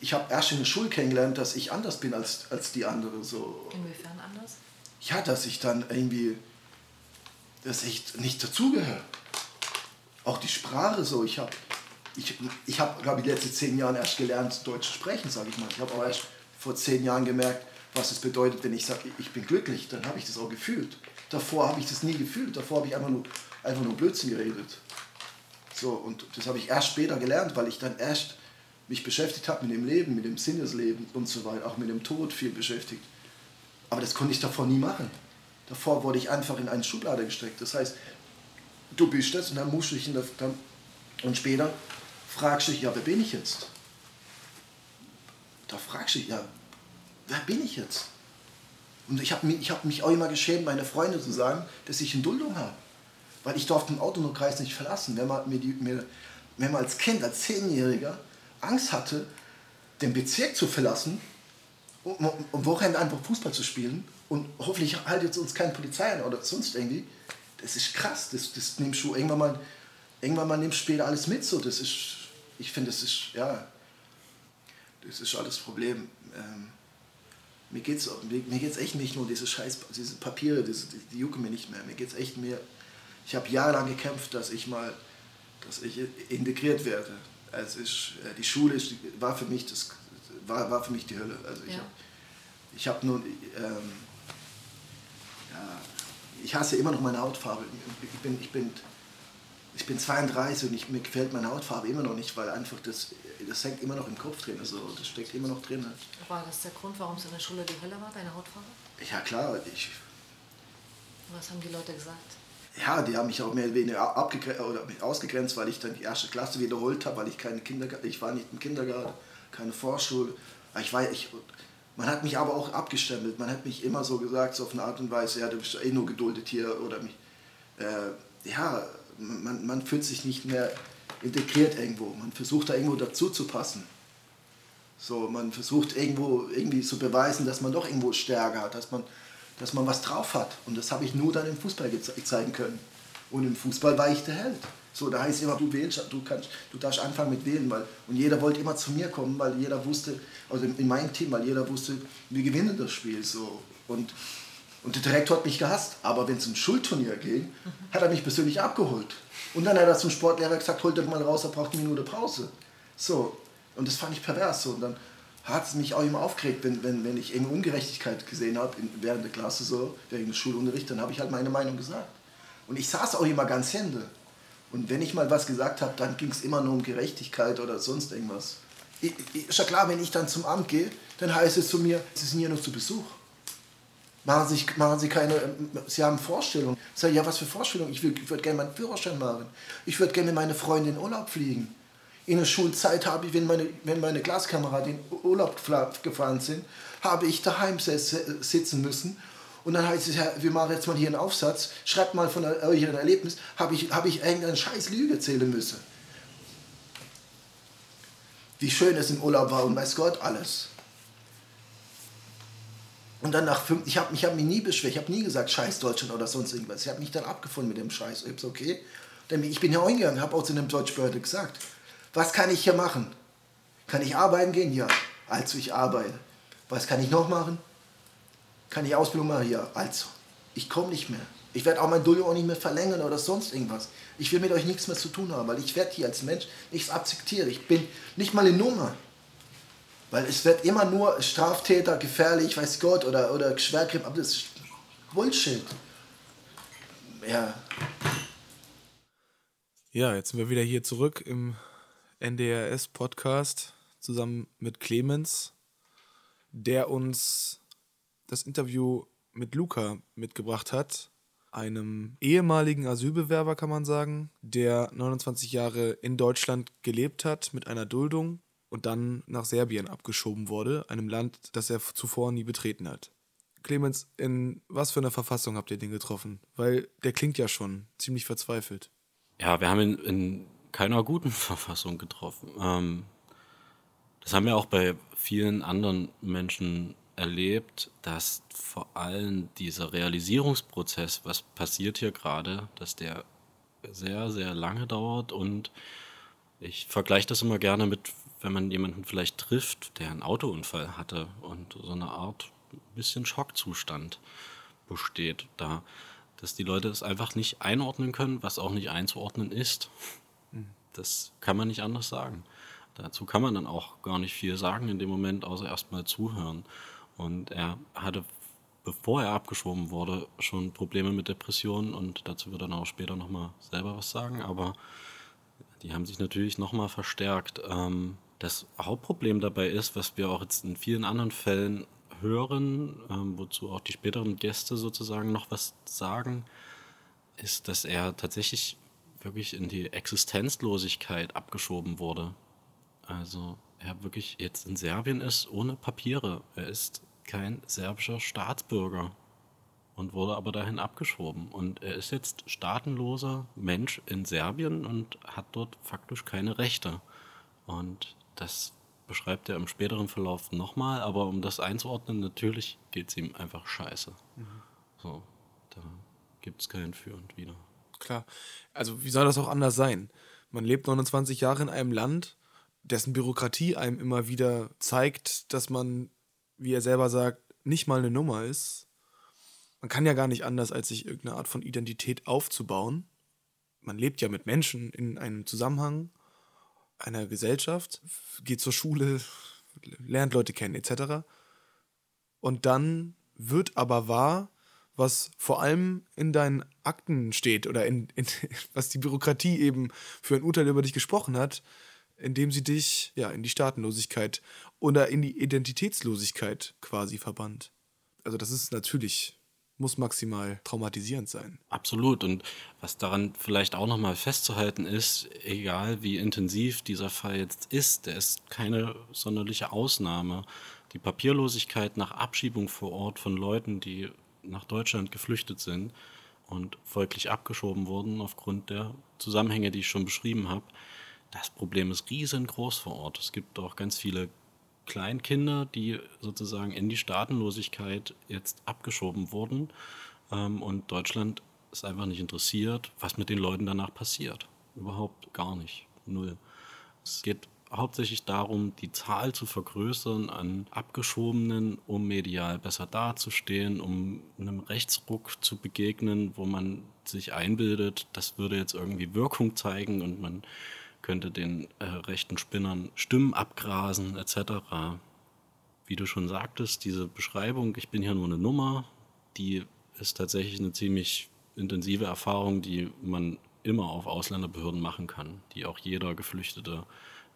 Ich habe erst in der Schule kennengelernt, dass ich anders bin als, als die anderen. So. Inwiefern anders? Ja, dass ich dann irgendwie, dass ich nicht dazugehöre. Auch die Sprache so. Ich habe, ich, ich habe, glaube ich, die letzten zehn Jahre erst gelernt, Deutsch zu sprechen, sage ich mal. Ich habe auch erst vor zehn Jahren gemerkt, was es bedeutet, wenn ich sage, ich bin glücklich. Dann habe ich das auch gefühlt. Davor habe ich das nie gefühlt. Davor habe ich einfach nur, einfach nur Blödsinn geredet. So, und das habe ich erst später gelernt, weil ich dann erst mich beschäftigt habe mit dem Leben, mit dem Sinn des Lebens und so weiter, auch mit dem Tod viel beschäftigt. Aber das konnte ich davor nie machen. Davor wurde ich einfach in eine Schublade gesteckt. Das heißt, du bist das und dann musst du dich in der, dann, und später fragst du dich, ja, wer bin ich jetzt? Da fragst du dich, ja, wer bin ich jetzt? Und ich habe mich, ich hab mich auch immer geschämt, meine Freunde zu sagen, dass ich eine Duldung habe. Weil ich durfte den Autokreis nicht verlassen. Wenn man, mir die, mir, wenn man als Kind, als Zehnjähriger Angst hatte, den Bezirk zu verlassen, um, um, um Wochenende einfach Fußball zu spielen und hoffentlich haltet uns keine Polizei an oder sonst irgendwie, das ist krass. Das, das nimmst du irgendwann mal, irgendwann mal nimmst später alles mit. So. Das ist, ich finde, das ist, ja, das ist alles Problem. Ähm, mir geht es mir, mir geht's echt nicht nur diese scheiß diese Papiere, diese, die, die jucken mir nicht mehr. Mir geht es echt mehr. Ich habe jahrelang gekämpft, dass ich mal, dass ich integriert werde. Also ich, äh, die Schule ist, war, für mich das, war, war für mich die Hölle. Also ich Ja. habe ich hab nun, ähm, ja, ich hasse immer noch meine Hautfarbe. Ich bin, ich bin, ich bin 32 und ich, mir gefällt meine Hautfarbe immer noch nicht, weil einfach das, das hängt immer noch im Kopf drin. Also das steckt immer noch drin. War das der Grund, warum es in der Schule die Hölle war, deine Hautfarbe? Ja klar, ich, Was haben die Leute gesagt? Ja, die haben mich auch mehr oder weniger abgegrenzt, oder ausgegrenzt, weil ich dann die erste Klasse wiederholt habe, weil ich keine Kindergarten, ich war nicht im Kindergarten, keine Vorschule. Ich war, ich, man hat mich aber auch abgestempelt. Man hat mich immer so gesagt, so auf eine Art und Weise, ja, du bist eh nur geduldet hier oder mich. Äh, ja, man, man fühlt sich nicht mehr integriert irgendwo. Man versucht da irgendwo dazu zu passen. So, man versucht irgendwo irgendwie zu beweisen, dass man doch irgendwo Stärke hat, dass man, dass man was drauf hat. Und das habe ich nur dann im Fußball zeigen können. Und im Fußball war ich der Held. So, da heißt immer, du wählst, du kannst, du darfst anfangen mit wählen, weil und jeder wollte immer zu mir kommen, weil jeder wusste, also in meinem Team, weil jeder wusste, wir gewinnen das Spiel so. Und und der Direktor hat mich gehasst, aber wenn es um ein Schulturnier ging, hat er mich persönlich abgeholt. Und dann hat er zum Sportlehrer gesagt, holt doch mal raus, er braucht eine Minute Pause. So, und das fand ich pervers. So. Und dann hat es mich auch immer aufgeregt, wenn, wenn, wenn ich irgendeine Ungerechtigkeit gesehen habe während der Klasse, so, während des Schulunterrichts, dann habe ich halt meine Meinung gesagt. Und ich saß auch immer ganz Hände. Und wenn ich mal was gesagt habe, dann ging es immer nur um Gerechtigkeit oder sonst irgendwas. Ich, ich, ist ja klar, wenn ich dann zum Amt gehe, dann heißt es zu mir, Sie sind hier nur zu Besuch. Machen Sie, machen Sie keine, Sie haben Vorstellungen. Ich sage, ja, was für Vorstellungen? Ich, ich würde gerne meinen Führerschein machen. Ich würde gerne mit meiner Freundin in Urlaub fliegen. In der Schulzeit habe ich, wenn meine, wenn meine Klassenkameraden in Urlaub gefahren sind, habe ich daheim sitzen müssen. Und dann heißt es, ja, wir machen jetzt mal hier einen Aufsatz, schreibt mal von der- eurem Erlebnis, habe ich, habe ich irgendeine scheiß Lüge erzählen müssen. Wie schön es im Urlaub war und weiß Gott alles. Und dann nach fünf, ich habe ich hab mich nie beschwert, ich habe nie gesagt, scheiß Deutschland oder sonst irgendwas. Ich habe mich dann abgefunden mit dem Scheiß. Hab's okay. Bin, ich bin hier hingegangen, habe auch zu einem Deutschbehörde gesagt, was kann ich hier machen? Kann ich arbeiten gehen? Ja. Also ich arbeite. Was kann ich noch machen? Kann ich Ausbildung machen? Ja. Also, ich komme nicht mehr. Ich werde auch mein Dullo auch nicht mehr verlängern oder sonst irgendwas. Ich will mit euch nichts mehr zu tun haben, weil ich werde hier als Mensch nichts akzeptieren. Ich bin nicht mal eine Nummer. Weil es wird immer nur Straftäter, gefährlich, weiß Gott, oder, oder Schwerkrieg, aber das ist Bullshit. Ja, Ja, jetzt sind wir wieder hier zurück im NDRS-Podcast zusammen mit Clemens, der uns das Interview mit Luca mitgebracht hat, einem ehemaligen Asylbewerber, kann man sagen, der 29 Jahre in Deutschland gelebt hat mit einer Duldung und dann nach Serbien abgeschoben wurde, einem Land, das er zuvor nie betreten hat. Clemens, in was für einer Verfassung habt ihr den getroffen? Weil der klingt ja schon ziemlich verzweifelt. Ja, wir haben ihn in keiner guten Verfassung getroffen. Ähm, das haben wir auch bei vielen anderen Menschen erlebt, dass vor allem dieser Realisierungsprozess, was passiert hier gerade, dass der sehr, sehr lange dauert und ich vergleiche das immer gerne mit, wenn man jemanden vielleicht trifft, der einen Autounfall hatte und so eine Art bisschen Schockzustand besteht da, dass die Leute es einfach nicht einordnen können, was auch nicht einzuordnen ist. Das kann man nicht anders sagen. Dazu kann man dann auch gar nicht viel sagen in dem Moment, außer erstmal zuhören. Und er hatte, bevor er abgeschoben wurde, schon Probleme mit Depressionen und dazu wird er auch später nochmal selber was sagen, aber die haben sich natürlich nochmal verstärkt. Ähm, das Hauptproblem dabei ist, was wir auch jetzt in vielen anderen Fällen hören, ähm, wozu auch die späteren Gäste sozusagen noch was sagen, ist, dass er tatsächlich wirklich in die Existenzlosigkeit abgeschoben wurde. Also er wirklich jetzt in Serbien ist ohne Papiere. Er ist kein serbischer Staatsbürger und wurde aber dahin abgeschoben. Und er ist jetzt staatenloser Mensch in Serbien und hat dort faktisch keine Rechte. Und das beschreibt er im späteren Verlauf nochmal, aber um das einzuordnen, natürlich geht es ihm einfach scheiße. Mhm. So, da gibt es kein Für und Wider. Klar. Also, wie soll das auch anders sein? Man lebt 29 Jahre in einem Land, dessen Bürokratie einem immer wieder zeigt, dass man, wie er selber sagt, nicht mal eine Nummer ist. Man kann ja gar nicht anders, als sich irgendeine Art von Identität aufzubauen. Man lebt ja mit Menschen in einem Zusammenhang einer Gesellschaft, geht zur Schule, lernt Leute kennen, etc. Und dann wird aber wahr, was vor allem in deinen Akten steht oder in, in, was die Bürokratie eben für ein Urteil über dich gesprochen hat, indem sie dich ja in die Staatenlosigkeit oder in die Identitätslosigkeit quasi verbannt. Also das ist natürlich muss maximal traumatisierend sein. Absolut. Und was daran vielleicht auch nochmal festzuhalten ist, egal wie intensiv dieser Fall jetzt ist, der ist keine sonderliche Ausnahme. Die Papierlosigkeit nach Abschiebung vor Ort von Leuten, die nach Deutschland geflüchtet sind und folglich abgeschoben wurden aufgrund der Zusammenhänge, die ich schon beschrieben habe, das Problem ist riesengroß vor Ort. Es gibt auch ganz viele Kleinkinder, die sozusagen in die Staatenlosigkeit jetzt abgeschoben wurden. Ähm, und Deutschland ist einfach nicht interessiert, was mit den Leuten danach passiert. Überhaupt gar nicht. Null. Es geht hauptsächlich darum, die Zahl zu vergrößern an Abgeschobenen, um medial besser dazustehen, um einem Rechtsruck zu begegnen, wo man sich einbildet, das würde jetzt irgendwie Wirkung zeigen und man könnte den äh, rechten Spinnern Stimmen abgrasen etc. Wie du schon sagtest, diese Beschreibung, ich bin hier nur eine Nummer, die ist tatsächlich eine ziemlich intensive Erfahrung, die man immer auf Ausländerbehörden machen kann, die auch jeder Geflüchtete,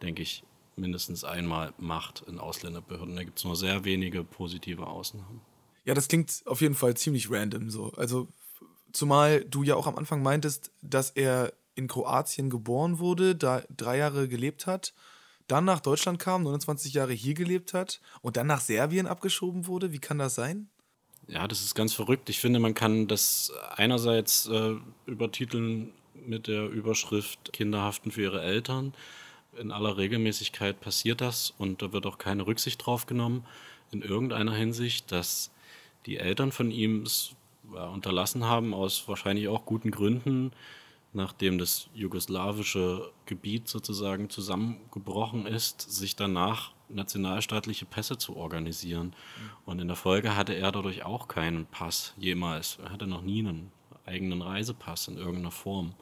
denke ich, mindestens einmal macht in Ausländerbehörden. Da gibt es nur sehr wenige positive Ausnahmen. Ja, das klingt auf jeden Fall ziemlich random so. Also zumal du ja auch am Anfang meintest, dass er in Kroatien geboren wurde, da drei Jahre gelebt hat, dann nach Deutschland kam, 29 Jahre hier gelebt hat und dann nach Serbien abgeschoben wurde. Wie kann das sein? Ja, das ist ganz verrückt. Ich finde, man kann das einerseits äh, übertiteln mit der Überschrift Kinder haften für ihre Eltern. In aller Regelmäßigkeit passiert das und da wird auch keine Rücksicht drauf genommen in irgendeiner Hinsicht, dass die Eltern von ihm es ja, unterlassen haben, aus wahrscheinlich auch guten Gründen, nachdem das jugoslawische Gebiet sozusagen zusammengebrochen ist, sich danach nationalstaatliche Pässe zu organisieren. Mhm. Und in der Folge hatte er dadurch auch keinen Pass jemals. Er hatte noch nie einen eigenen Reisepass in irgendeiner Form.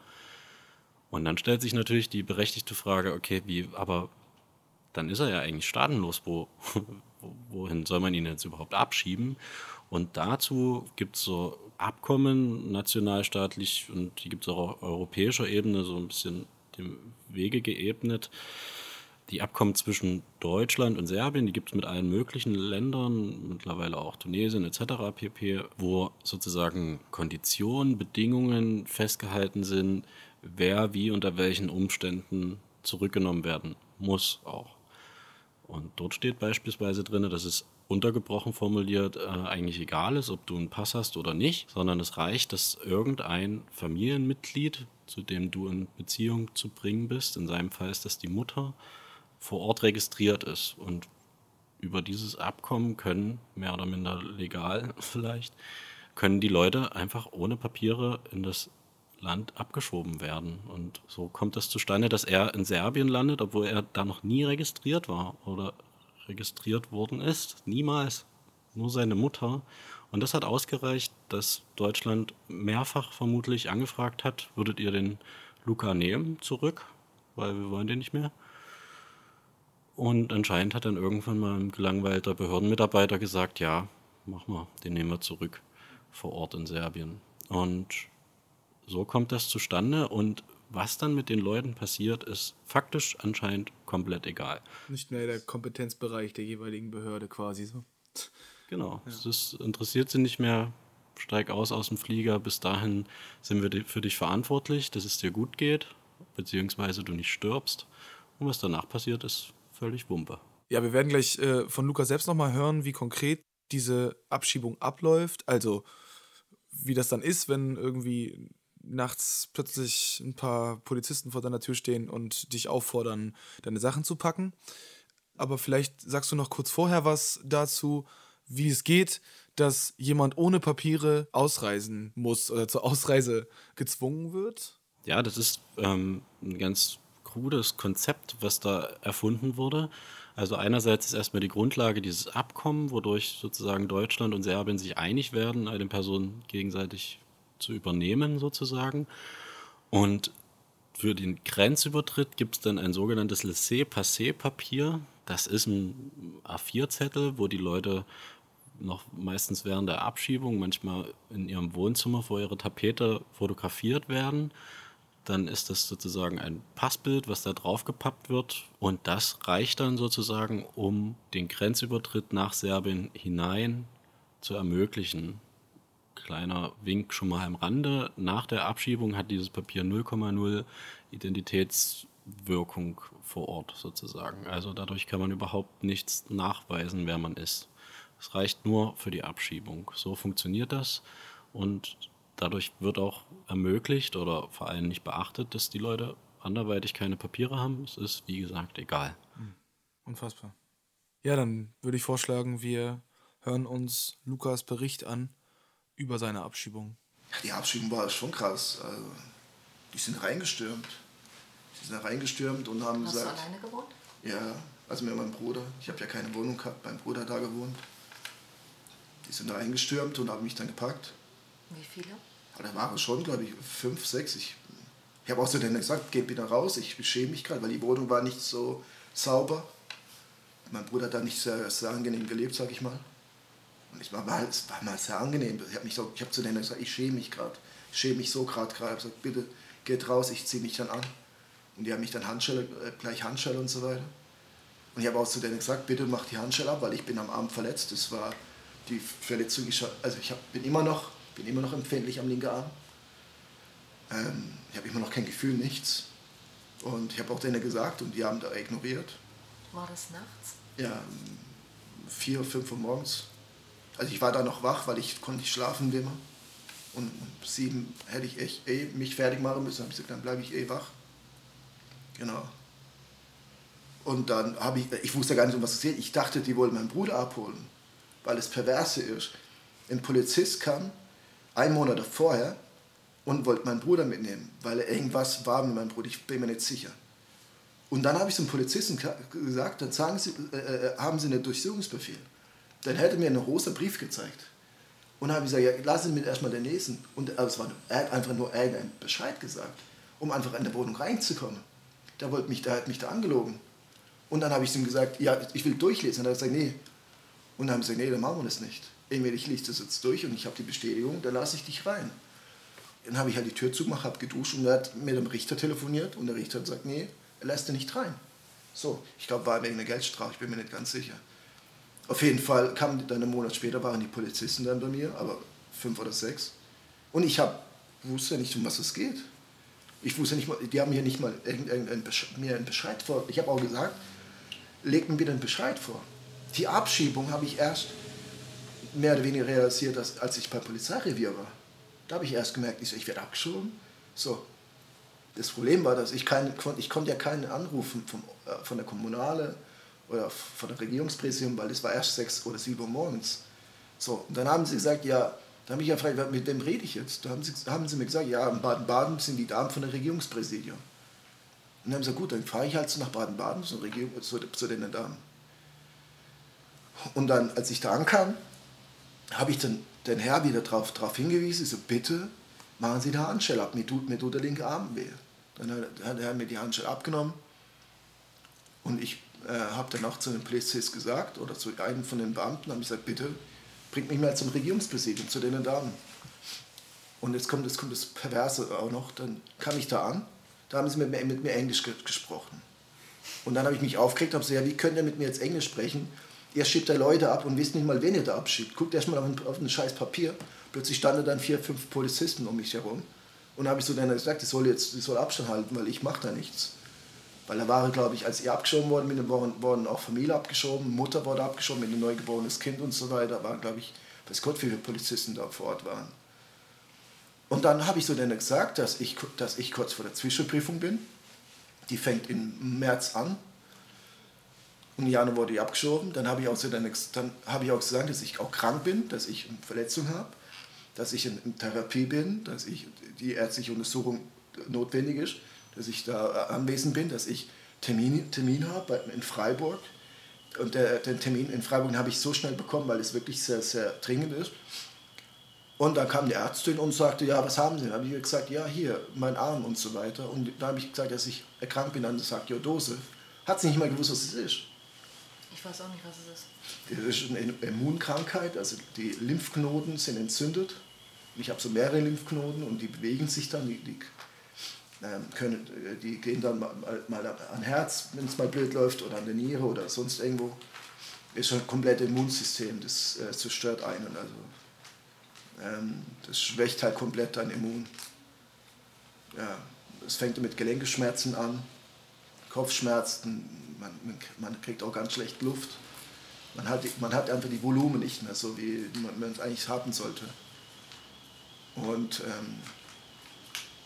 Und dann stellt sich natürlich die berechtigte Frage, okay, wie, aber dann ist er ja eigentlich staatenlos. Wo, wohin soll man ihn jetzt überhaupt abschieben? Und dazu gibt es so Abkommen nationalstaatlich und die gibt es auch auf europäischer Ebene so ein bisschen dem Wege geebnet. Die Abkommen zwischen Deutschland und Serbien, die gibt es mit allen möglichen Ländern, mittlerweile auch Tunesien etc. pp., wo sozusagen Konditionen, Bedingungen festgehalten sind, wer wie unter welchen Umständen zurückgenommen werden muss auch. Und dort steht beispielsweise drin, dass es untergebrochen formuliert äh, eigentlich egal ist, ob du einen Pass hast oder nicht, sondern es reicht, dass irgendein Familienmitglied zu dem du in Beziehung zu bringen bist. In seinem Fall ist das die Mutter, vor Ort registriert ist. Und über dieses Abkommen können, mehr oder minder legal vielleicht, können die Leute einfach ohne Papiere in das Land abgeschoben werden. Und so kommt es zustande, dass er in Serbien landet, obwohl er da noch nie registriert war oder registriert worden ist. Niemals. Nur seine Mutter. Und das hat ausgereicht, dass Deutschland mehrfach vermutlich angefragt hat, würdet ihr den Luca nehmen zurück, weil wir wollen den nicht mehr. Und anscheinend hat dann irgendwann mal ein gelangweilter Behördenmitarbeiter gesagt, ja, mach mal, den nehmen wir zurück vor Ort in Serbien. Und so kommt das zustande und was dann mit den Leuten passiert, ist faktisch anscheinend komplett egal. Nicht mehr der Kompetenzbereich der jeweiligen Behörde quasi so. Genau, ja. das interessiert sie nicht mehr. Steig aus aus dem Flieger. Bis dahin sind wir für dich verantwortlich, dass es dir gut geht, beziehungsweise du nicht stirbst. Und was danach passiert, ist völlig Wumpe. Ja, wir werden gleich äh, von Lukas selbst nochmal hören, wie konkret diese Abschiebung abläuft. Also, wie das dann ist, wenn irgendwie nachts plötzlich ein paar Polizisten vor deiner Tür stehen und dich auffordern, deine Sachen zu packen. Aber vielleicht sagst du noch kurz vorher was dazu, wie es geht, dass jemand ohne Papiere ausreisen muss oder zur Ausreise gezwungen wird. Ja, das ist ähm, ein ganz krudes Konzept, was da erfunden wurde. Also einerseits ist erstmal die Grundlage dieses Abkommen, wodurch sozusagen Deutschland und Serbien sich einig werden, eine Person gegenseitig zu übernehmen sozusagen. Und für den Grenzübertritt gibt es dann ein sogenanntes Laissez-Passer-Papier. Das ist ein A4-Zettel, wo die Leute noch meistens während der Abschiebung, manchmal in ihrem Wohnzimmer vor ihrer Tapete fotografiert werden. Dann ist das sozusagen ein Passbild, was da drauf gepappt wird. Und das reicht dann sozusagen, um den Grenzübertritt nach Serbien hinein zu ermöglichen kleiner Wink schon mal am Rande. Nach der Abschiebung hat dieses Papier 0,0 Identitätswirkung vor Ort sozusagen. Also dadurch kann man überhaupt nichts nachweisen, wer man ist. Es reicht nur für die Abschiebung. So funktioniert das und dadurch wird auch ermöglicht oder vor allem nicht beachtet, dass die Leute anderweitig keine Papiere haben. Es ist, wie gesagt, egal. Hm. Unfassbar. Ja, dann würde ich vorschlagen, wir hören uns Lukas Bericht an über seine Abschiebung? Die Abschiebung war schon krass. Also, die sind reingestürmt. Die sind reingestürmt und haben Hast gesagt. Hast du alleine gewohnt? Ja, also mit meinem Bruder. Ich habe ja keine Wohnung gehabt, mein Bruder da gewohnt. Die sind reingestürmt und haben mich dann gepackt. Wie viele? Ja, da waren es schon, glaube ich, fünf, sechs. Ich, ich habe auch zu denen gesagt, geht wieder raus. Ich schäme mich gerade, weil die Wohnung war nicht so sauber. Mein Bruder hat da nicht sehr, sehr angenehm gelebt, sag ich mal. Und ich war mal, es war mal sehr angenehm. Ich habe so, hab zu denen gesagt, ich schäme mich gerade. Ich schäme mich so gerade gerade. Ich habe gesagt, bitte geht raus, ich ziehe mich dann an. Und die haben mich dann Handschelle, äh, gleich Handschelle und so weiter. Und ich habe auch zu denen gesagt, bitte mach die Handschelle ab, weil ich bin am Arm verletzt. Das war die Verletzung, also ich hab, bin, immer noch, bin immer noch empfindlich am linken Arm. Ähm, ich habe immer noch kein Gefühl, nichts. Und ich habe auch denen gesagt und die haben da ignoriert. War das nachts? Ja, vier, fünf Uhr morgens. Also ich war da noch wach, weil ich konnte nicht schlafen immer. Und um sieben hätte ich echt eh mich fertig machen müssen. Habe ich gesagt, dann bleibe ich eh wach. Genau. Und dann habe ich, ich wusste gar nicht, um was es geht. Ich dachte, die wollen meinen Bruder abholen, weil es perverse ist. Ein Polizist kam einen Monat vorher und wollte meinen Bruder mitnehmen, weil er irgendwas war mit meinem Bruder. Ich bin mir nicht sicher. Und dann habe ich zum Polizisten gesagt, dann sagen Sie, äh, äh haben Sie einen Durchsuchungsbefehl. Dann hätte er mir einen rosa Brief gezeigt. Und dann habe ich gesagt, ja, lassen Sie mich erstmal den lesen. Und also war, er hat einfach nur irgendeinen Bescheid gesagt, um einfach in der Wohnung reinzukommen. Der, wollte mich, der hat mich da angelogen. Und dann habe ich ihm gesagt, ja, ich will durchlesen. Und er hat gesagt, nee. Und dann haben sie gesagt, nee, dann machen wir das nicht. Entweder ich lese das jetzt durch und ich habe die Bestätigung, dann lasse ich dich rein. Dann habe ich halt die Tür zugemacht, habe geduscht und er hat mit dem Richter telefoniert und der Richter hat gesagt, nee, er lässt dich nicht rein. So, ich glaube, war wegen einer Geldstrafe, ich bin mir nicht ganz sicher. Auf jeden Fall kamen dann einen Monat später, waren die Polizisten dann bei mir, aber fünf oder sechs. Und ich hab, wusste nicht, um was es geht. Ich wusste nicht mal, die haben mir nicht mal irgendeinen mir einen Bescheid vor. Ich habe auch gesagt, legt mir bitte einen Bescheid vor. Die Abschiebung habe ich erst mehr oder weniger realisiert, als, als ich beim Polizeirevier war. Da habe ich erst gemerkt, ich, so, ich werde abgeschoben. So. Das Problem war, dass ich, kein, ich konnte ja keinen anrufen vom, äh, von der Kommunale oder von der Regierungspräsidium, weil es war erst sechs oder sieben Uhr morgens. So, und dann haben sie gesagt, ja, da habe ich ja gefragt, mit wem rede ich jetzt? Da haben sie, haben sie mir gesagt, ja, in Baden-Baden sind die Damen von der Regierungspräsidium. Und dann haben sie gesagt, gut, dann fahre ich halt nach Baden-Baden zu, zu, zu den Damen. Und dann, als ich da ankam, habe ich dann den Herr wieder darauf drauf hingewiesen, so bitte machen Sie die Handschelle ab, mir tut, mir tut der linke Arm weh. Dann hat er mir die Handschelle abgenommen und ich äh, habe auch zu den Polizisten gesagt oder zu einem von den Beamten, habe ich gesagt, bitte bringt mich mal zum Regierungspräsidium, zu den Damen. Und jetzt kommt, jetzt kommt das Perverse auch noch, dann kam ich da an, da haben sie mit mir, mit mir Englisch gesprochen. Und dann habe ich mich aufgeregt habe gesagt, ja, wie könnt ihr mit mir jetzt Englisch sprechen? Ihr schiebt da Leute ab und wisst nicht mal, wen ihr da abschiebt. Guckt erst mal auf ein, auf ein scheiß Papier. Plötzlich standen dann vier, fünf Polizisten um mich herum. Und habe ich so dann gesagt, ich soll jetzt ich soll Abstand halten, weil ich mache da nichts. Weil da war, glaube ich, als ihr abgeschoben worden bin, wurden, wurden auch Familie abgeschoben, Mutter wurde abgeschoben mit einem neugeborenes Kind und so weiter. Waren, glaube ich, weiß Gott, wie viele Polizisten da vor Ort waren. Und dann habe ich so dann gesagt, dass ich, dass ich kurz vor der Zwischenprüfung bin. Die fängt im März an im Januar wurde ich abgeschoben. Dann habe ich, auch so habe ich auch gesagt, dass ich auch krank bin, dass ich eine Verletzung habe, dass ich in, in Therapie bin, dass ich die ärztliche Untersuchung notwendig ist, dass ich da anwesend bin, dass ich Termin, Termin habe in Freiburg. Und der, den Termin in Freiburg habe ich so schnell bekommen, weil es wirklich sehr, sehr dringend ist. Und dann kam die Ärztin und sagte, ja, was haben Sie? Dann habe ich gesagt, ja, hier, mein Arm und so weiter. Und da habe ich gesagt, dass ich erkrankt bin an der Sarkoidose. Hat sie nicht mal gewusst, was es ist. Ich weiß auch nicht, was es ist. Das ist eine Immunkrankheit, also die Lymphknoten sind entzündet. Ich habe so mehrere Lymphknoten und die bewegen sich dann, die, die, können, äh, die gehen dann mal, mal an Herz, wenn es mal blöd läuft, oder an der Niere oder sonst irgendwo. Ist ein komplettes Immunsystem, das äh, zerstört einen. Also, ähm, das schwächt halt komplett dein Immun. Ja, es fängt mit Gelenkeschmerzen an, Kopfschmerzen, man, man kriegt auch ganz schlecht Luft. Man hat, man hat einfach die Volumen nicht mehr so, wie man es eigentlich haben sollte. Und ähm,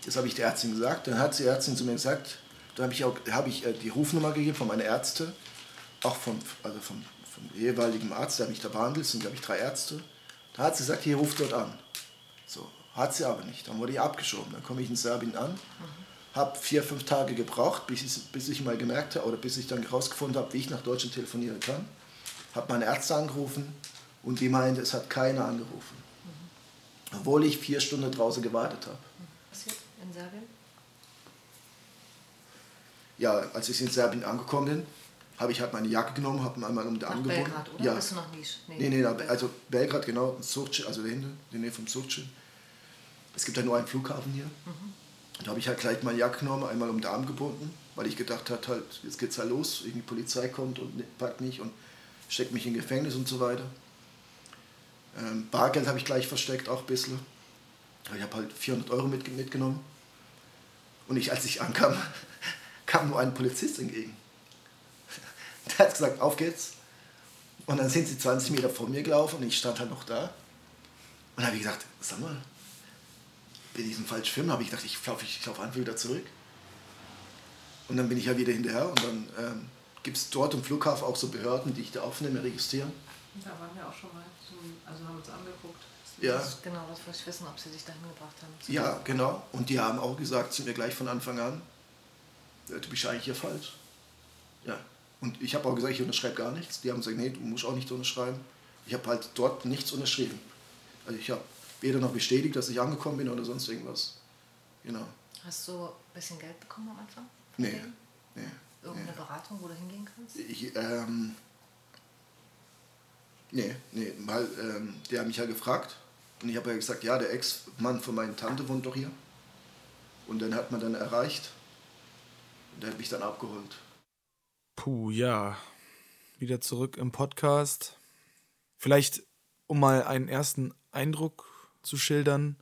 das habe ich der Ärztin gesagt. Dann hat die Ärztin zu mir gesagt, da habe ich, auch, hab ich äh, die Rufnummer gegeben von meiner Ärzte, auch vom, also vom, vom jeweiligen Arzt, der mich da behandelt, sind glaube ich drei Ärzte. Da hat sie gesagt, hier ruft dort an. So, hat sie aber nicht. Dann wurde ich abgeschoben. Dann komme ich in Serbien an. Mhm habe vier, fünf Tage gebraucht, bis ich, bis ich mal gemerkt habe oder bis ich dann herausgefunden habe, wie ich nach Deutschland telefonieren kann. Habe meine Ärzte angerufen und die meinte, es hat keiner angerufen. Mhm. Obwohl ich vier Stunden draußen gewartet habe. In Serbien? Ja, als ich in Serbien angekommen bin, habe ich halt meine Jacke genommen, habe einmal um den Arm gebunden. Belgrad, oder? Ja. Bist du noch nicht? Nee, nee, nee also Belgrad, genau, Surce, also dahinter, in der Nähe vom Surce. Es gibt ja nur einen Flughafen hier. Mhm. Da habe ich halt gleich meine Jacke genommen, einmal um den Arm gebunden, weil ich gedacht habe, halt, jetzt geht's halt los, irgendwie Polizei kommt und packt mich und steckt mich in Gefängnis und so weiter. Ähm, Bargeld habe ich gleich versteckt, auch ein bisschen. Ich habe halt 400 Euro mit, mitgenommen. Und ich, als ich ankam, kam nur ein Polizist entgegen. Der hat gesagt, auf geht's. Und dann sind sie 20 Meter vor mir gelaufen und ich stand halt noch da. Und habe ich gesagt, sag mal, bin ich im falschen Film, habe ich gedacht, ich laufe ich lauf einfach wieder zurück. Und dann bin ich ja wieder hinterher und dann ähm, gibt es dort im Flughafen auch so Behörden, die ich da aufnehme, registrieren. Da waren wir auch schon mal, zum, also haben uns angeguckt. Ja. Das genau, das wollte ich wissen, ob sie sich dahin gebracht haben. Ja, genau. Und die haben auch gesagt zu mir gleich von Anfang an, du bist eigentlich hier falsch. Ja. Und ich habe auch gesagt, ich unterschreibe gar nichts. Die haben gesagt, nee, du musst auch nicht unterschreiben. Ich habe halt dort nichts unterschrieben. Also ich habe weder noch bestätigt, dass ich angekommen bin oder sonst irgendwas. Genau. Hast du ein bisschen Geld bekommen am Anfang? Nee. nee Irgendeine nee. Beratung, wo du hingehen kannst? Ich, ähm, nee, nee, weil ähm, der hat mich ja gefragt und ich habe ja gesagt, ja, der Ex-Mann von meiner Tante wohnt doch hier. Und dann hat man dann erreicht und der hat mich dann abgeholt. Puh, ja. Wieder zurück im Podcast. Vielleicht, um mal einen ersten Eindruck zu schildern.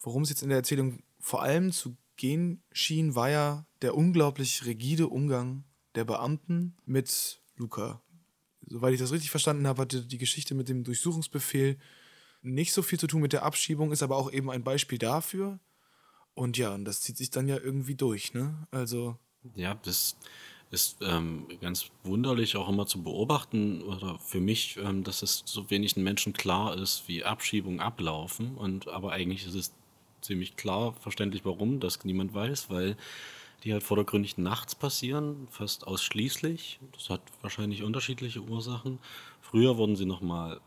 Worum es jetzt in der Erzählung vor allem zu gehen schien, war ja der unglaublich rigide Umgang der Beamten mit Luca. Soweit ich das richtig verstanden habe, hatte die Geschichte mit dem Durchsuchungsbefehl nicht so viel zu tun mit der Abschiebung, ist aber auch eben ein Beispiel dafür. Und ja, und das zieht sich dann ja irgendwie durch, ne? Also. Ja, das ist ähm, ganz wunderlich auch immer zu beobachten oder für mich, ähm, dass es so wenig den Menschen klar ist, wie Abschiebungen ablaufen. Und aber eigentlich ist es ziemlich klar verständlich, warum das niemand weiß, weil die halt vordergründig nachts passieren, fast ausschließlich. Das hat wahrscheinlich unterschiedliche Ursachen. Früher wurden sie noch mal,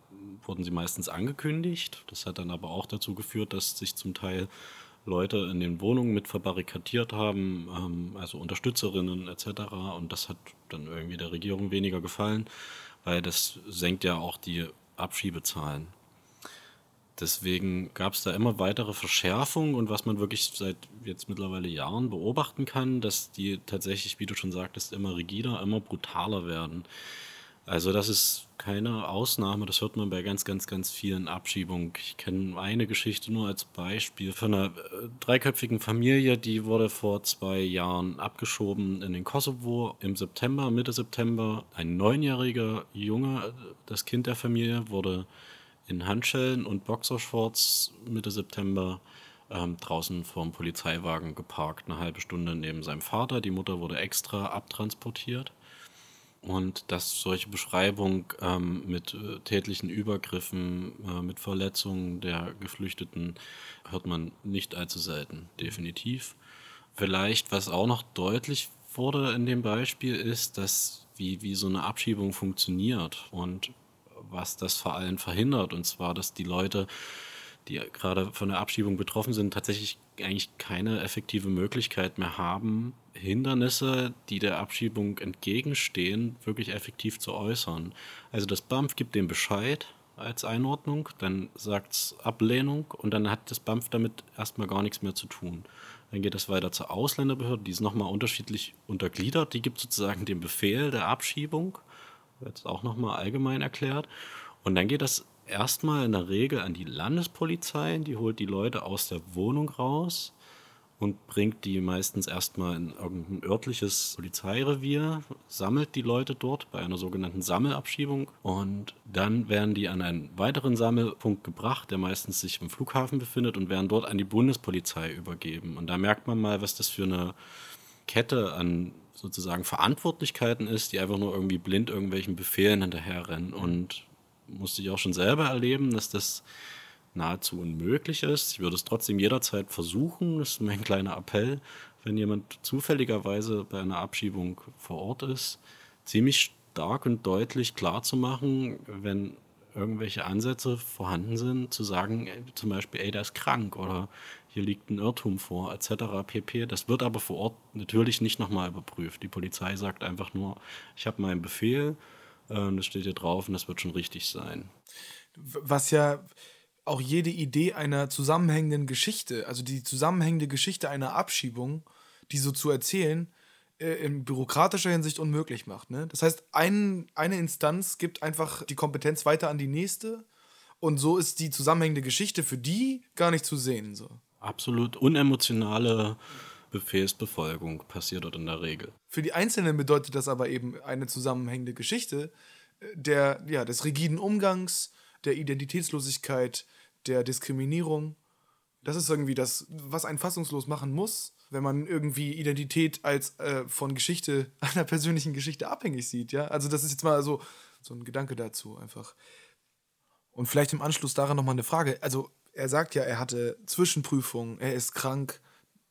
wurden sie meistens angekündigt. Das hat dann aber auch dazu geführt, dass sich zum Teil Leute in den Wohnungen mit verbarrikadiert haben, ähm, also Unterstützerinnen etc. Und das hat dann irgendwie der Regierung weniger gefallen, weil das senkt ja auch die Abschiebezahlen. Deswegen gab es da immer weitere Verschärfungen und was man wirklich seit jetzt mittlerweile Jahren beobachten kann, dass die tatsächlich, wie du schon sagtest, immer rigider, immer brutaler werden. Also das ist keine Ausnahme, das hört man bei ganz, ganz, ganz vielen Abschiebungen. Ich kenne eine Geschichte nur als Beispiel von einer äh, dreiköpfigen Familie, die wurde vor zwei Jahren abgeschoben in den Kosovo im September, Mitte September. Ein neunjähriger Junge, das Kind der Familie, wurde in Handschellen und Boxershorts Mitte September ähm, draußen vorm Polizeiwagen geparkt, eine halbe Stunde neben seinem Vater. Die Mutter wurde extra abtransportiert und dass solche Beschreibung ähm, mit äh, tätlichen Übergriffen, äh, mit Verletzungen der Geflüchteten hört man nicht allzu selten, definitiv. Vielleicht, was auch noch deutlich wurde in dem Beispiel, ist, dass wie, wie so eine Abschiebung funktioniert und was das vor allem verhindert. Und zwar, dass die Leute, die gerade von der Abschiebung betroffen sind, tatsächlich eigentlich keine effektive Möglichkeit mehr haben, Hindernisse, die der Abschiebung entgegenstehen, wirklich effektiv zu äußern. Also das BAMF gibt dem Bescheid als Einordnung, dann sagt es Ablehnung und dann hat das BAMF damit erstmal gar nichts mehr zu tun. Dann geht es weiter zur Ausländerbehörde, die ist nochmal unterschiedlich untergliedert. Die gibt sozusagen den Befehl der Abschiebung, jetzt auch nochmal allgemein erklärt. Und dann geht das erstmal in der Regel an die Landespolizei, die holt die Leute aus der Wohnung raus und bringt die meistens erstmal in irgendein örtliches Polizeirevier, sammelt die Leute dort bei einer sogenannten Sammelabschiebung und dann werden die an einen weiteren Sammelpunkt gebracht, der meistens sich im Flughafen befindet und werden dort an die Bundespolizei übergeben. Und da merkt man mal, was das für eine Kette an sozusagen Verantwortlichkeiten ist, die einfach nur irgendwie blind irgendwelchen Befehlen hinterherrennen. Und musste ich auch schon selber erleben, dass das nahezu unmöglich ist. Ich würde es trotzdem jederzeit versuchen. Das ist mein kleiner Appell, wenn jemand zufälligerweise bei einer Abschiebung vor Ort ist, ziemlich stark und deutlich klar zu machen, wenn irgendwelche Ansätze vorhanden sind, zu sagen, zum Beispiel, ey, der ist krank oder hier liegt ein Irrtum vor, etc. pp. Das wird aber vor Ort natürlich nicht nochmal überprüft. Die Polizei sagt einfach nur, ich habe meinen Befehl, äh, das steht hier drauf und das wird schon richtig sein. Was ja auch jede Idee einer zusammenhängenden Geschichte, also die zusammenhängende Geschichte einer Abschiebung, die so zu erzählen, äh, in bürokratischer Hinsicht unmöglich macht. Ne? Das heißt, ein, eine Instanz gibt einfach die Kompetenz weiter an die nächste und so ist die zusammenhängende Geschichte für die gar nicht zu sehen. So. Absolut unemotionale Befehlsbefolgung passiert dort in der Regel. Für die Einzelnen bedeutet das aber eben eine zusammenhängende Geschichte äh, der, ja, des rigiden Umgangs, der Identitätslosigkeit, der Diskriminierung. Das ist irgendwie das, was einen fassungslos machen muss, wenn man irgendwie Identität als äh, von Geschichte, einer persönlichen Geschichte abhängig sieht, ja. Also das ist jetzt mal so, so ein Gedanke dazu einfach. Und vielleicht im Anschluss daran nochmal eine Frage. Also er sagt ja, er hatte Zwischenprüfungen, er ist krank.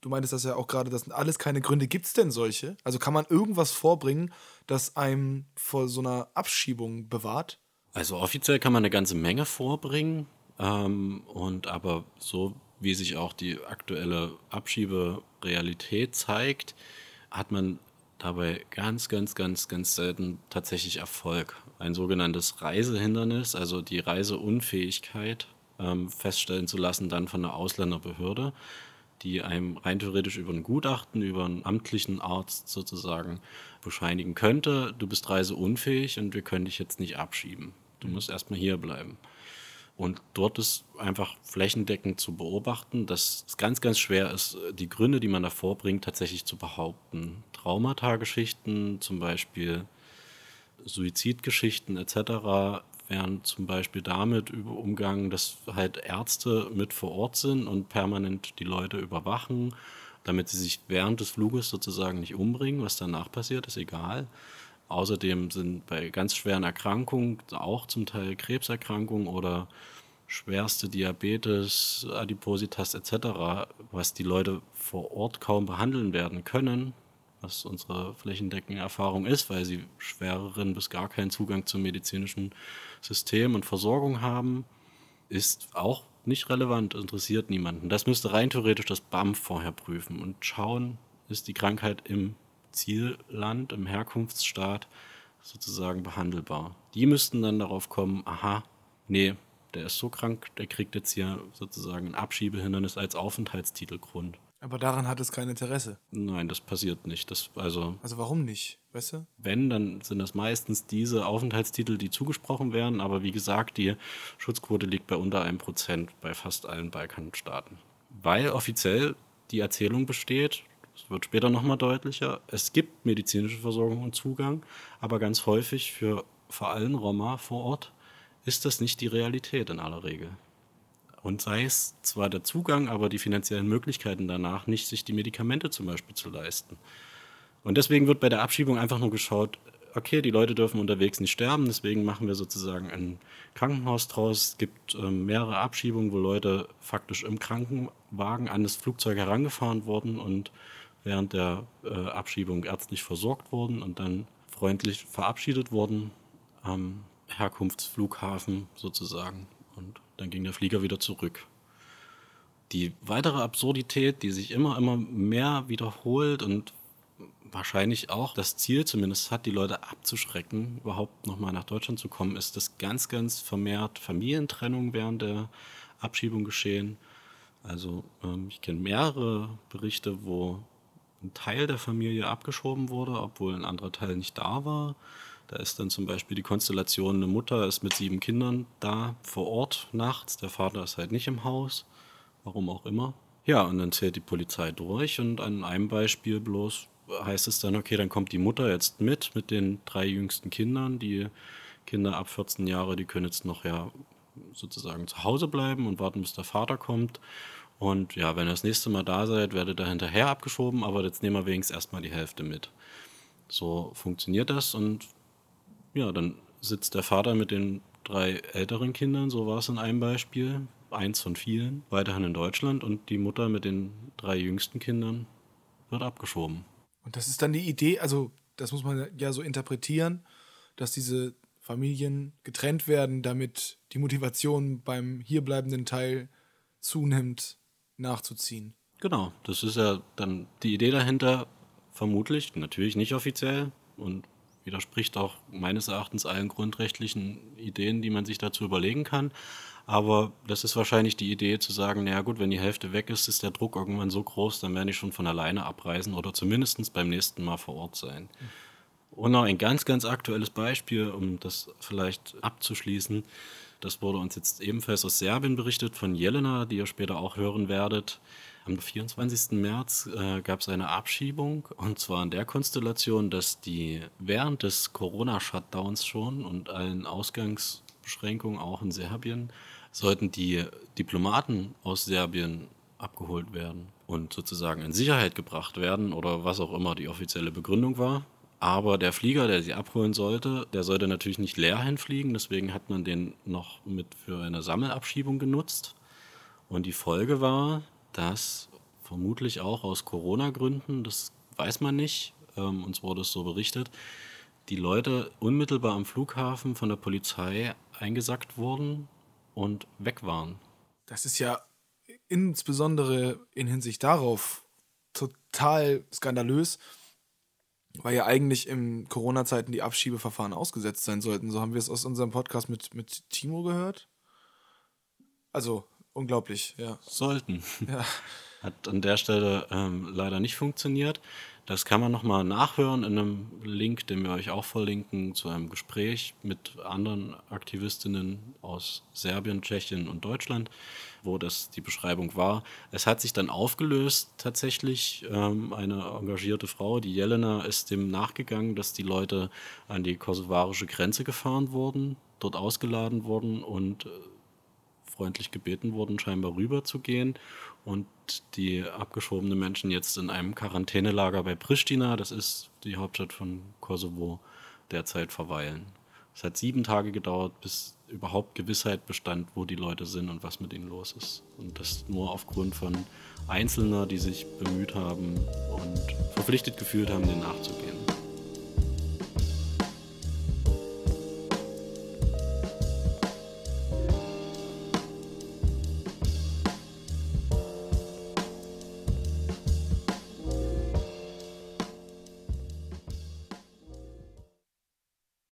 Du meintest das ja auch gerade, das sind alles keine Gründe. Gibt es denn solche? Also kann man irgendwas vorbringen, das einem vor so einer Abschiebung bewahrt? Also offiziell kann man eine ganze Menge vorbringen. Ähm, und aber so wie sich auch die aktuelle Abschieberealität zeigt, hat man dabei ganz, ganz, ganz, ganz selten tatsächlich Erfolg. Ein sogenanntes Reisehindernis, also die Reiseunfähigkeit, ähm, feststellen zu lassen, dann von der Ausländerbehörde, die einem rein theoretisch über ein Gutachten, über einen amtlichen Arzt sozusagen bescheinigen könnte, du bist reiseunfähig und wir können dich jetzt nicht abschieben. Du musst erstmal hier bleiben. Und dort ist einfach flächendeckend zu beobachten, dass es ganz, ganz schwer ist, die Gründe, die man da vorbringt, tatsächlich zu behaupten. Traumatageschichten, zum Beispiel Suizidgeschichten etc., werden zum Beispiel damit umgangen, dass halt Ärzte mit vor Ort sind und permanent die Leute überwachen, damit sie sich während des Fluges sozusagen nicht umbringen. Was danach passiert, ist egal. Außerdem sind bei ganz schweren Erkrankungen, auch zum Teil Krebserkrankungen oder schwerste Diabetes, Adipositas etc., was die Leute vor Ort kaum behandeln werden können, was unsere flächendeckende Erfahrung ist, weil sie schwereren bis gar keinen Zugang zum medizinischen System und Versorgung haben, ist auch nicht relevant, interessiert niemanden. Das müsste rein theoretisch das BAMF vorher prüfen und schauen, ist die Krankheit im Zielland, im Herkunftsstaat sozusagen behandelbar. Die müssten dann darauf kommen, aha, nee, der ist so krank, der kriegt jetzt hier sozusagen ein Abschiebehindernis als Aufenthaltstitelgrund. Aber daran hat es kein Interesse. Nein, das passiert nicht. Das, also, Also warum nicht? Weißt du? wenn, dann sind das meistens diese Aufenthaltstitel, die zugesprochen werden. Aber wie gesagt, die Schutzquote liegt bei unter einem Prozent bei fast allen Balkanstaaten. Weil offiziell die Erzählung besteht, das wird später nochmal deutlicher, es gibt medizinische Versorgung und Zugang, aber ganz häufig für vor allem Roma vor Ort ist das nicht die Realität in aller Regel. Und sei es zwar der Zugang, aber die finanziellen Möglichkeiten danach nicht, sich die Medikamente zum Beispiel zu leisten. Und deswegen wird bei der Abschiebung einfach nur geschaut, okay, die Leute dürfen unterwegs nicht sterben, deswegen machen wir sozusagen ein Krankenhaus draus. Es gibt ähm, mehrere Abschiebungen, wo Leute faktisch im Krankenwagen an das Flugzeug herangefahren wurden und während der äh, Abschiebung ärztlich versorgt wurden und dann freundlich verabschiedet wurden am Herkunftsflughafen sozusagen. Und dann ging der Flieger wieder zurück. Die weitere Absurdität, die sich immer, immer mehr wiederholt und wahrscheinlich auch das Ziel zumindest hat, die Leute abzuschrecken, überhaupt nochmal nach Deutschland zu kommen, ist, dass ganz, ganz vermehrt Familientrennungen während der Abschiebung geschehen. Also ähm, ich kenne mehrere Berichte, wo ein Teil der Familie abgeschoben wurde, obwohl ein anderer Teil nicht da war. Da ist dann zum Beispiel die Konstellation, eine Mutter ist mit sieben Kindern da vor Ort nachts, der Vater ist halt nicht im Haus, warum auch immer. Ja, und dann zählt die Polizei durch und an einem Beispiel bloß heißt es dann, okay, dann kommt die Mutter jetzt mit, mit den drei jüngsten Kindern. Die Kinder ab 14 Jahre, die können jetzt noch ja sozusagen zu Hause bleiben und warten, bis der Vater kommt. Und ja, wenn ihr das nächste Mal da seid, werdet ihr hinterher abgeschoben, aber jetzt nehmen wir wenigstens erstmal die Hälfte mit. So funktioniert das und ja, dann sitzt der Vater mit den drei älteren Kindern, so war es in einem Beispiel, eins von vielen, weiterhin in Deutschland und die Mutter mit den drei jüngsten Kindern wird abgeschoben. Und das ist dann die Idee, also das muss man ja so interpretieren, dass diese Familien getrennt werden, damit die Motivation beim hierbleibenden Teil zunimmt, nachzuziehen. Genau, das ist ja dann die Idee dahinter, vermutlich, natürlich nicht offiziell und widerspricht auch meines Erachtens allen grundrechtlichen Ideen, die man sich dazu überlegen kann. Aber das ist wahrscheinlich die Idee zu sagen, naja gut, wenn die Hälfte weg ist, ist der Druck irgendwann so groß, dann werden die schon von alleine abreisen oder zumindest beim nächsten Mal vor Ort sein. Und noch ein ganz, ganz aktuelles Beispiel, um das vielleicht abzuschließen. Das wurde uns jetzt ebenfalls aus Serbien berichtet von Jelena, die ihr später auch hören werdet. Am 24. März äh, gab es eine Abschiebung und zwar in der Konstellation, dass die während des Corona-Shutdowns schon und allen Ausgangsbeschränkungen auch in Serbien sollten die Diplomaten aus Serbien abgeholt werden und sozusagen in Sicherheit gebracht werden oder was auch immer die offizielle Begründung war. Aber der Flieger, der sie abholen sollte, der sollte natürlich nicht leer hinfliegen, deswegen hat man den noch mit für eine Sammelabschiebung genutzt. Und die Folge war, dass vermutlich auch aus Corona-Gründen, das weiß man nicht, ähm, uns wurde es so berichtet, die Leute unmittelbar am Flughafen von der Polizei eingesackt wurden und weg waren. Das ist ja insbesondere in Hinsicht darauf total skandalös, weil ja eigentlich in Corona-Zeiten die Abschiebeverfahren ausgesetzt sein sollten. So haben wir es aus unserem Podcast mit, mit Timo gehört. Also unglaublich, ja. Sollten. Ja. Hat an der Stelle ähm, leider nicht funktioniert. Das kann man nochmal nachhören in einem Link, den wir euch auch verlinken, zu einem Gespräch mit anderen Aktivistinnen aus Serbien, Tschechien und Deutschland, wo das die Beschreibung war. Es hat sich dann aufgelöst tatsächlich. Ähm, eine engagierte Frau, die Jelena, ist dem nachgegangen, dass die Leute an die kosovarische Grenze gefahren wurden, dort ausgeladen wurden und äh, freundlich gebeten wurden, scheinbar rüber zu gehen und die abgeschobenen Menschen jetzt in einem Quarantänelager bei Pristina, das ist die Hauptstadt von Kosovo, derzeit verweilen. Es hat sieben Tage gedauert, bis überhaupt Gewissheit bestand, wo die Leute sind und was mit ihnen los ist. Und das nur aufgrund von Einzelner, die sich bemüht haben und verpflichtet gefühlt haben, denen nachzugehen.